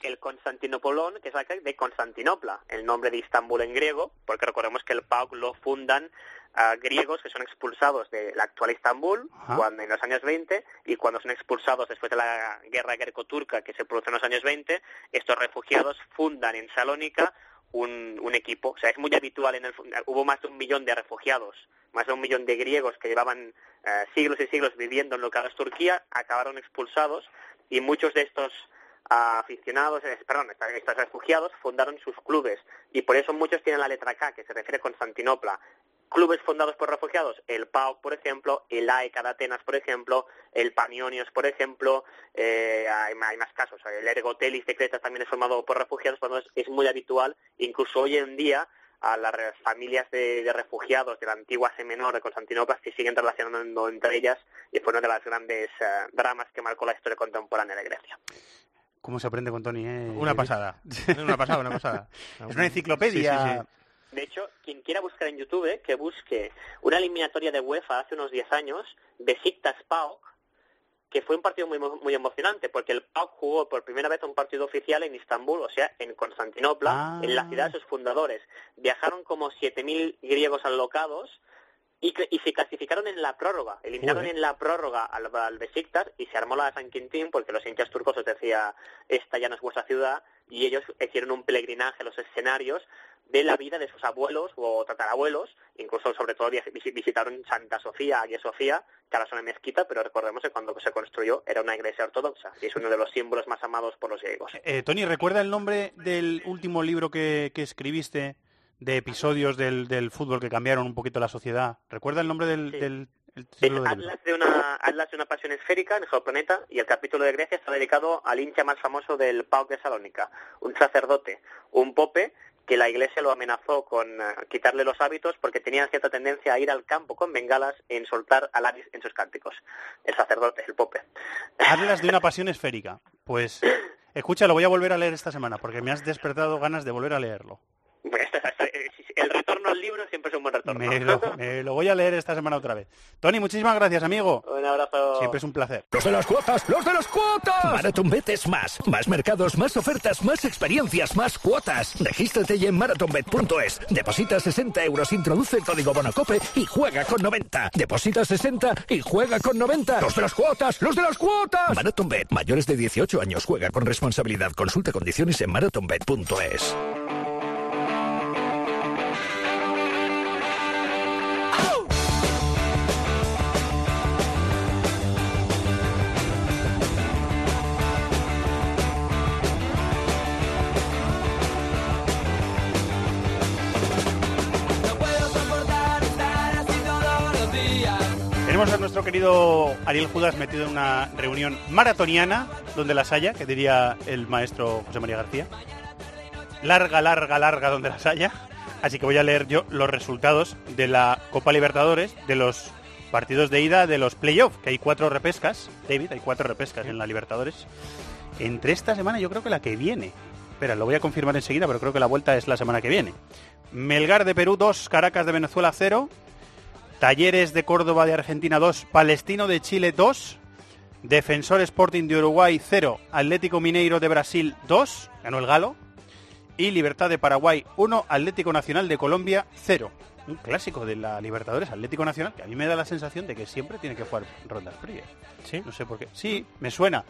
el Constantinopolón, que es de Constantinopla, el nombre de Istambul en griego, porque recordemos que el PAOK lo fundan a griegos que son expulsados de la actual Istambul cuando, en los años 20 y cuando son expulsados después de la guerra greco-turca que se produce en los años 20, estos refugiados fundan en Salónica un, un, equipo. O sea, es muy habitual en el hubo más de un millón de refugiados, más de un millón de griegos que llevaban eh, siglos y siglos viviendo en lo que ahora es Turquía, acabaron expulsados y muchos de estos aficionados, eh, perdón, estos refugiados fundaron sus clubes y por eso muchos tienen la letra K, que se refiere a Constantinopla. Clubes fundados por refugiados, el PAOK, por ejemplo, el AEK de Atenas, por ejemplo, el Panionios, por ejemplo, eh, hay, más casos, el Ergotelis de Creta también es formado por refugiados, cuando es, muy habitual, incluso hoy en día, a las familias de, refugiados de la antigua Asia Menor de Constantinopla se siguen relacionando entre ellas y fue uno de los grandes eh, dramas que marcó la historia contemporánea de Grecia. ¿Cómo se aprende con Tony? Eh? Una pasada. una pasada, una pasada. es una enciclopedia. De hecho, quien quiera buscar en YouTube, que busque una eliminatoria de UEFA hace unos 10 años, Besiktas PAOK, que fue un partido muy, muy emocionante, porque el PAOK jugó por primera vez un partido oficial en Istambul, o sea, en Constantinopla, en la ciudad de sus fundadores. Viajaron como 7.000 griegos alocados y, se clasificaron en la prórroga, eliminaron en la prórroga al, al Besiktas y se armó la San Quintín porque los hinchas turcos les decía esta ya no es vuestra ciudad y ellos hicieron un peregrinaje a los escenarios de la vida de sus abuelos o tatarabuelos, incluso sobre todo visitaron Santa Sofía, Hagia Sofía, que ahora es una mezquita, pero recordemos que cuando se construyó era una iglesia ortodoxa y es uno de los símbolos más amados por los griegos. Eh, Tony, ¿recuerda el nombre del último libro que escribiste de episodios del, del fútbol que cambiaron un poquito la sociedad. ¿Recuerda el nombre del, del Atlas, de una, Atlas de una pasión esférica en el geoplaneta y el capítulo de Grecia está dedicado al hincha más famoso del PAOK de Salónica, un sacerdote, un pope que la iglesia lo amenazó con eh, quitarle los hábitos porque tenía cierta tendencia a ir al campo con bengalas e insultar a Laris en sus cánticos. El sacerdote, el pope. Atlas de una pasión esférica. Pues escucha, lo voy a volver a leer esta semana porque me has despertado ganas de volver a leerlo. el retorno al libro siempre es un buen retorno. Me lo, voy a leer esta semana otra vez. Tony, muchísimas gracias, amigo. Un abrazo. Siempre es un placer. ¡Los de las cuotas! ¡Los de las cuotas! MarathonBet es más. Más mercados, más ofertas, más experiencias, más cuotas. Regístrate ya en marathonbet.es. Deposita 60 euros, introduce el código Bonacope y juega con 90. Deposita 60 y juega con 90. ¡Los de las cuotas! ¡Los de las cuotas! MarathonBet. Mayores de 18 años. Juega con responsabilidad. Consulta condiciones en marathonbet.es. querido Ariel Judas metido en una reunión maratoniana, donde las haya, que diría el maestro José María García. Larga, larga, larga, donde las haya. Así que voy a leer yo los resultados de la Copa Libertadores, de los partidos de ida de los playoffs, que hay cuatro repescas. David, hay cuatro repescas en la Libertadores. Entre esta semana yo creo que la que viene. Espera, lo voy a confirmar enseguida, pero creo que la vuelta es la semana que viene. Melgar de Perú 2, Caracas de Venezuela 0, Talleres de Córdoba de Argentina 2, Palestino de Chile 2, Defensor Sporting de Uruguay 0, Atlético Mineiro de Brasil 2, ganó el Galo, y Libertad de Paraguay 1, Atlético Nacional de Colombia 0. Un clásico de la Libertadores, Atlético Nacional, que a mí me da la sensación de que siempre tiene que jugar rondas frías. Sí. No sé por qué. Sí, me suena.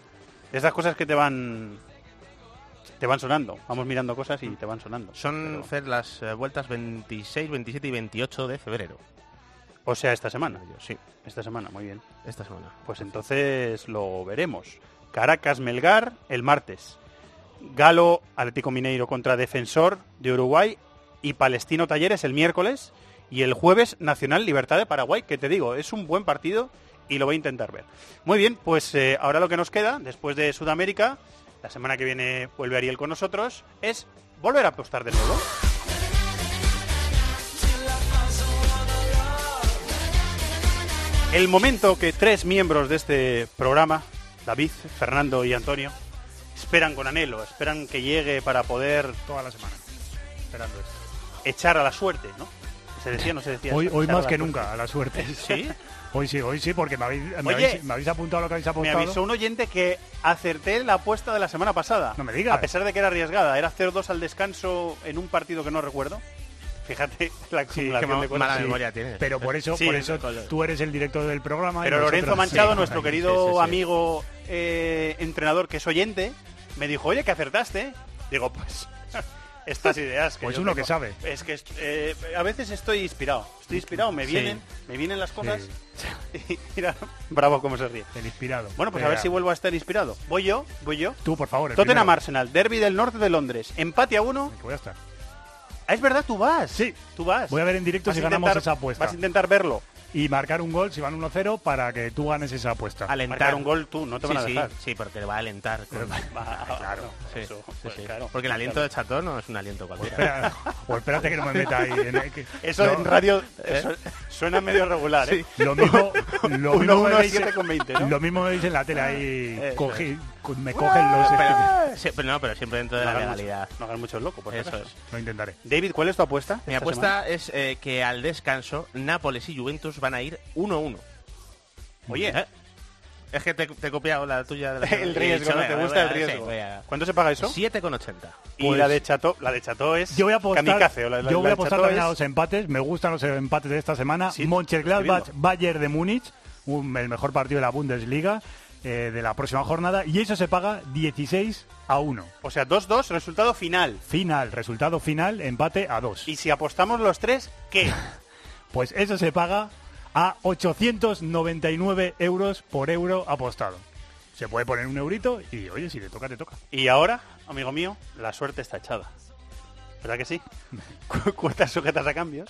Esas cosas que te van te van sonando. Vamos mirando cosas y te van sonando. Son las eh, vueltas 26, 27 y 28 de febrero. O sea, esta semana. Sí, esta semana, muy bien. Esta semana. Pues entonces lo veremos. Caracas Melgar el martes. Galo Atlético Mineiro contra Defensor de Uruguay y Palestino Talleres el miércoles y el jueves Nacional Libertad de Paraguay, que te digo, es un buen partido y lo voy a intentar ver. Muy bien, pues eh, ahora lo que nos queda, después de Sudamérica, la semana que viene vuelve Ariel con nosotros, es volver a apostar de nuevo. El momento que tres miembros de este programa, David, Fernando y Antonio, esperan con anhelo, esperan que llegue para poder toda la semana esperando esto. echar a la suerte, ¿no? ¿Se decía no se decía? Hoy, más que suerte. nunca, a la suerte. ¿Sí? Hoy sí, hoy sí, porque me habéis, me Oye, habéis, me habéis apuntado lo que habéis Me apostado. avisó un oyente que acerté la apuesta de la semana pasada. No me digas. A pesar de que era arriesgada. Era 0-2 al descanso en un partido que no recuerdo. Fíjate la acumulación de cosas. Sí, Pero por eso, por eso tú eres el director del programa. Pero Lorenzo nosotros- Manchado, nuestro querido amigo eh, entrenador que es oyente, me dijo, oye, que acertaste. Digo, pues estas ideas que Pues uno tengo- que sabe. Es que eh, a veces estoy inspirado. Estoy inspirado, me Sí. vienen, me vienen las cosas. Y mira, bravo cómo se ríe. El inspirado. Bueno, pues a ver si vuelvo a estar inspirado. Voy yo, voy yo. Tú, por favor. Tottenham primero. Arsenal, Derby del norte de Londres. Empate a uno. Voy a estar. Ah, es verdad, tú vas. Sí. Tú vas. Voy a ver en directo Vas si a ganamos intentar- esa apuesta. Vas a intentar verlo. Y marcar un gol si van 1-0 para que tú ganes esa apuesta. Alentar. Marcar un gol tú, no te Sí, van a sí, dejar. Sí, porque le va a alentar. con- claro, Sí, eso, sí, pues sí. claro. Porque el aliento Claro. de Chatón no es un aliento cualquiera. Espera, o espérate que no me meta ahí. en- que- Eso no, en radio ¿Eh? eso suena medio regular, ¿eh? Lo mismo, lo mismo me uno, veis, siete con veinte, ¿no? lo mismo me veis en la tele ahí. Eso cogí- me cogen los. Pero, sí, pero no, pero siempre dentro de No la hagan legalidad. mucho- no hagan mucho el loco, por Eso acaso. es. Lo intentaré. David, ¿cuál es tu apuesta? Mi esta apuesta semana? es eh, que al descanso Nápoles y Juventus van a ir 1-1. Oye, ¿Eh? Es que te, te he copiado la tuya de la el riesgo, ¿Te gusta el riesgo? sí, voy a- ¿Cuánto se paga eso? 7,80. Y Pues- la de Chato, la de Chato es Yo voy a apostar, kamikaze, o la- la- yo voy a apostar también a los empates. Me gustan los empates de esta semana. Sí, Mönchengladbach. Bayern de Múnich, un- el mejor partido de la Bundesliga eh, de la próxima jornada. Y eso se paga 16 a 1. O sea, 2-2, resultado final. Final, resultado final, empate a 2. Y si apostamos los tres, ¿qué? Pues eso se paga a 899 euros por euro apostado. Se puede poner un eurito y, oye, si te toca, te toca. Y ahora, amigo mío, la suerte está echada. ¿Verdad que sí? Cu- sujetas a cambios.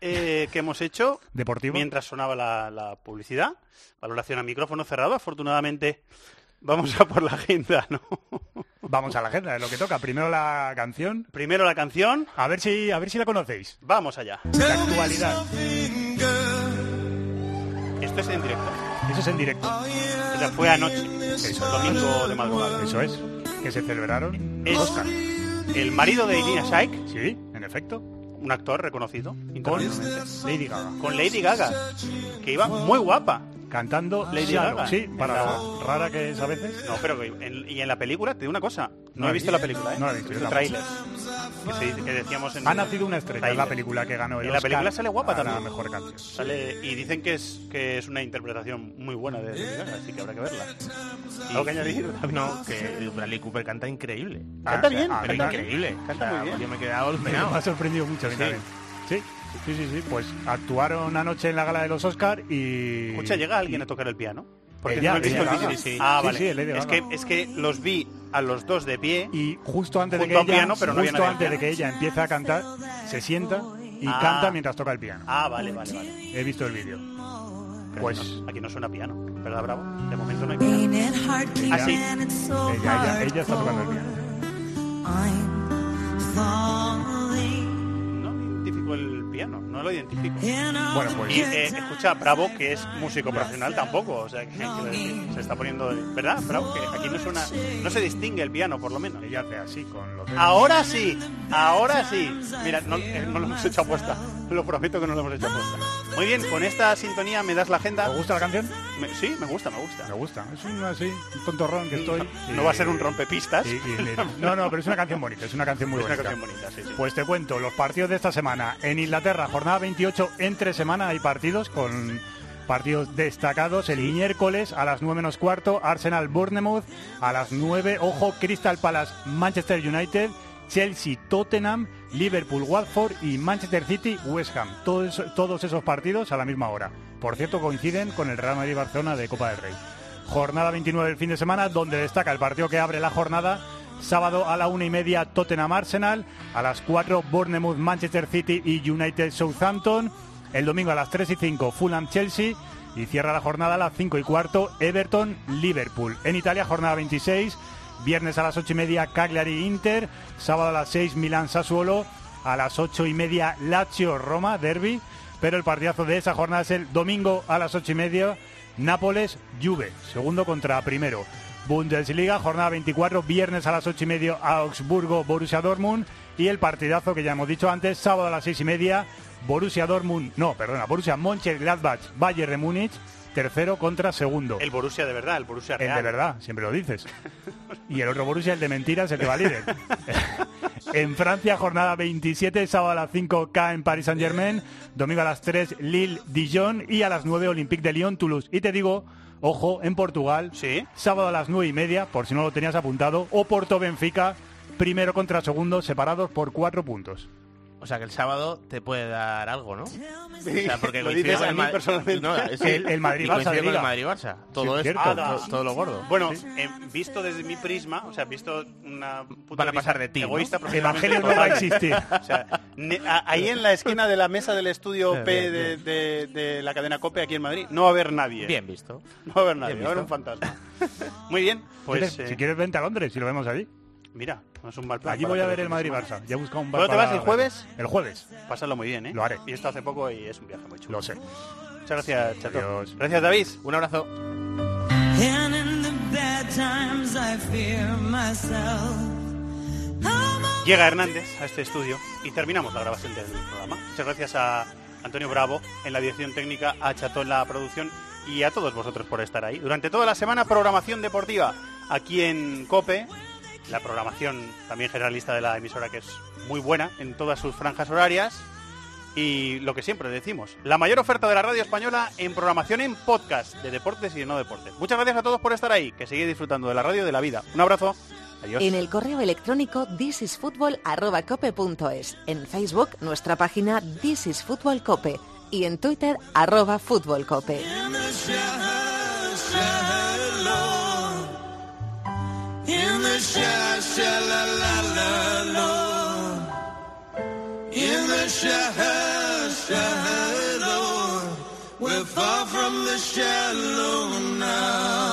eh, que hemos hecho, Deportivo. mientras sonaba la, la publicidad, valoración a micrófono cerrado, afortunadamente vamos a por la agenda, ¿no? Vamos a la agenda, es lo que toca. Primero la canción. Primero la canción. A ver si, a ver si la conocéis. Vamos allá. La actualidad. Esto es en directo. Eso es en directo. O sea, fue anoche, Eso. domingo de madrugada. Eso es. Que se celebraron. Es Oscar. el marido de Irina Shayk, Sí, en efecto. Un actor reconocido Con internacionalmente. Lady Gaga. Con Lady Gaga, que iba muy guapa. Cantando Lady Shallow. Gaga. Sí, para rara que es a veces. No, pero en- y en la película, te digo una cosa, no, No he visto vi. la película, ¿eh? No la he visto, el tráiler. Que, que decíamos en Ha nacido una estrella, es la película que ganó el En la película sale guapa a la también. mejor canción. Sale, y dicen que es que es una interpretación muy buena de Lady Gaga, así que habrá que verla. ¿Algo que añadir? No, que Bradley Cooper canta increíble. Canta O sea, bien, pero canta- increíble. canta O sea, muy bien. Yo me he quedado Me ha sorprendido mucho Sí. también. Sí, sí, sí, sí. Pues actuaron anoche en la gala de los Oscar y. Escucha, ¿llega alguien a tocar el piano? Porque Ella, no he visto Lady el vídeo. Gaga. Sí. Ah, Sí, vale. sí, es Lady es, Gaga. que, es que los vi a los dos de pie. Y justo antes de que ella, piano, pero no había justo nadie al antes de piano. que ella empiece a cantar, se sienta y Ah. canta mientras toca el piano. Ah, vale, vale, vale. He visto el vídeo. Pues- aquí no, aquí no suena piano, ¿verdad, Bravo? De momento no hay piano. Ella, Ah, sí. ella, ella, ella está tocando el piano. No identifico el piano, no lo identifico. Bueno, pues Y eh, escucha, Bravo, que es músico profesional tampoco, o sea, que decir, se está poniendo, ¿verdad? Bravo, que aquí no suena, no se distingue el piano, por lo menos. ella hace así con los. Ahora sí, ahora sí. Mira, no, eh, no lo hemos hecho apuesta, lo prometo que no lo hemos hecho apuesta. Muy bien, con esta sintonía me das la agenda. ¿Te gusta la canción? Me- sí, me gusta, me gusta. Me gusta. Es un así, un tontorrón que estoy. No va a ser un rompepistas. y- y le- no, no, pero es una canción bonita, es una canción muy Es una bonita. canción bonita, sí, sí. Pues te cuento, los partidos de esta semana. En Inglaterra, jornada 28, entre semana hay partidos con partidos destacados. El miércoles a las 9 menos cuarto, Arsenal Bournemouth. A las 9, ojo, Crystal Palace Manchester United. Chelsea Tottenham Liverpool, Watford y Manchester City, West Ham. Todos, todos esos partidos a la misma hora. Por cierto, coinciden con el Real Madrid-Barcelona de Copa del Rey. Jornada 29 del fin de semana, donde destaca el partido que abre la jornada. Sábado a la una y media Tottenham Arsenal, a las 4 Bournemouth Manchester City y United Southampton. El domingo a las 3 y 5 Fulham Chelsea y cierra la jornada a las 5 y cuarto Everton Liverpool. En Italia jornada 26, viernes a las 8 y media Cagliari Inter, sábado a las 6 Milán Sassuolo, a las 8 y media Lazio Roma Derby, pero el partidazo de esa jornada es el domingo a las 8 y media Nápoles Juve, segundo contra primero. Bundesliga, jornada 24, viernes a las 8 y media Augsburgo Borussia Dortmund. Y el partidazo que ya hemos dicho antes, sábado a las 6 y media Borussia Dortmund, no, perdona, Borussia Mönchengladbach, Bayern de Múnich, tercero contra segundo. El Borussia de verdad, el Borussia real. El de verdad, siempre lo dices. Y el otro Borussia, el de mentiras, el que va líder. en Francia, jornada 27, sábado a las 5 K en Paris Saint-Germain, domingo a las 3 Lille Dijon y a las 9 Olympique de Lyon Toulouse. Y te digo, ojo, en Portugal, ¿Sí? sábado a las 9 y media, por si no lo tenías apuntado, Oporto Benfica, primero contra segundo, separados por cuatro puntos. O sea que el sábado te puede dar algo, ¿no? Sí, o sea, porque lo coincide dices con a el mí Ma- personalmente. No, es El- el Madrid-Barça el. Madrid-Barça. Todo Sí, es cierto. todo, Ah, lo gordo. Bueno, eh, visto desde mi prisma, o sea, visto una punto Van a pasar de ti, ¿no? egoísta, Evangelio no va a existir. O sea, ne- a- ahí en la esquina de la mesa del estudio Bien, P de, de- de la cadena COPE aquí en Madrid, no va a haber nadie. Bien visto. No va a haber nadie, va a haber un fantasma. Muy bien, pues ¿Quieres- eh, si quieres, vente a Londres y lo vemos allí. Mira, no es un mal plan. Allí voy a ver el. Madrid-Barça. Ya he buscado un bar ¿Cuándo te vas, el jueves? El jueves, Pásalo muy bien, ¿eh? Lo haré. Y esto hace poco y es un viaje muy chulo. lo sé. Muchas gracias, Chato. Adiós. Gracias, David. Un abrazo. Llega Hernández a este estudio y terminamos la grabación del programa. Muchas gracias a Antonio Bravo en la dirección técnica, a Chato en la producción y a todos vosotros por estar ahí. Durante toda la semana, programación deportiva aquí en COPE. La programación también generalista de la emisora que es muy buena en todas sus franjas horarias. Y lo que siempre decimos, la mayor oferta de la radio española en programación en podcast de deportes y de no deportes. Muchas gracias a todos por estar ahí, que seguís disfrutando de la radio de la vida. Un abrazo. Adiós. En el correo electrónico thisisfutbol@cope.es, en Facebook nuestra página This is Fútbol Cope y en Twitter arroba Fútbol Cope. In the sha sha la la la la. In the sha shallow, we're far from the shallow now.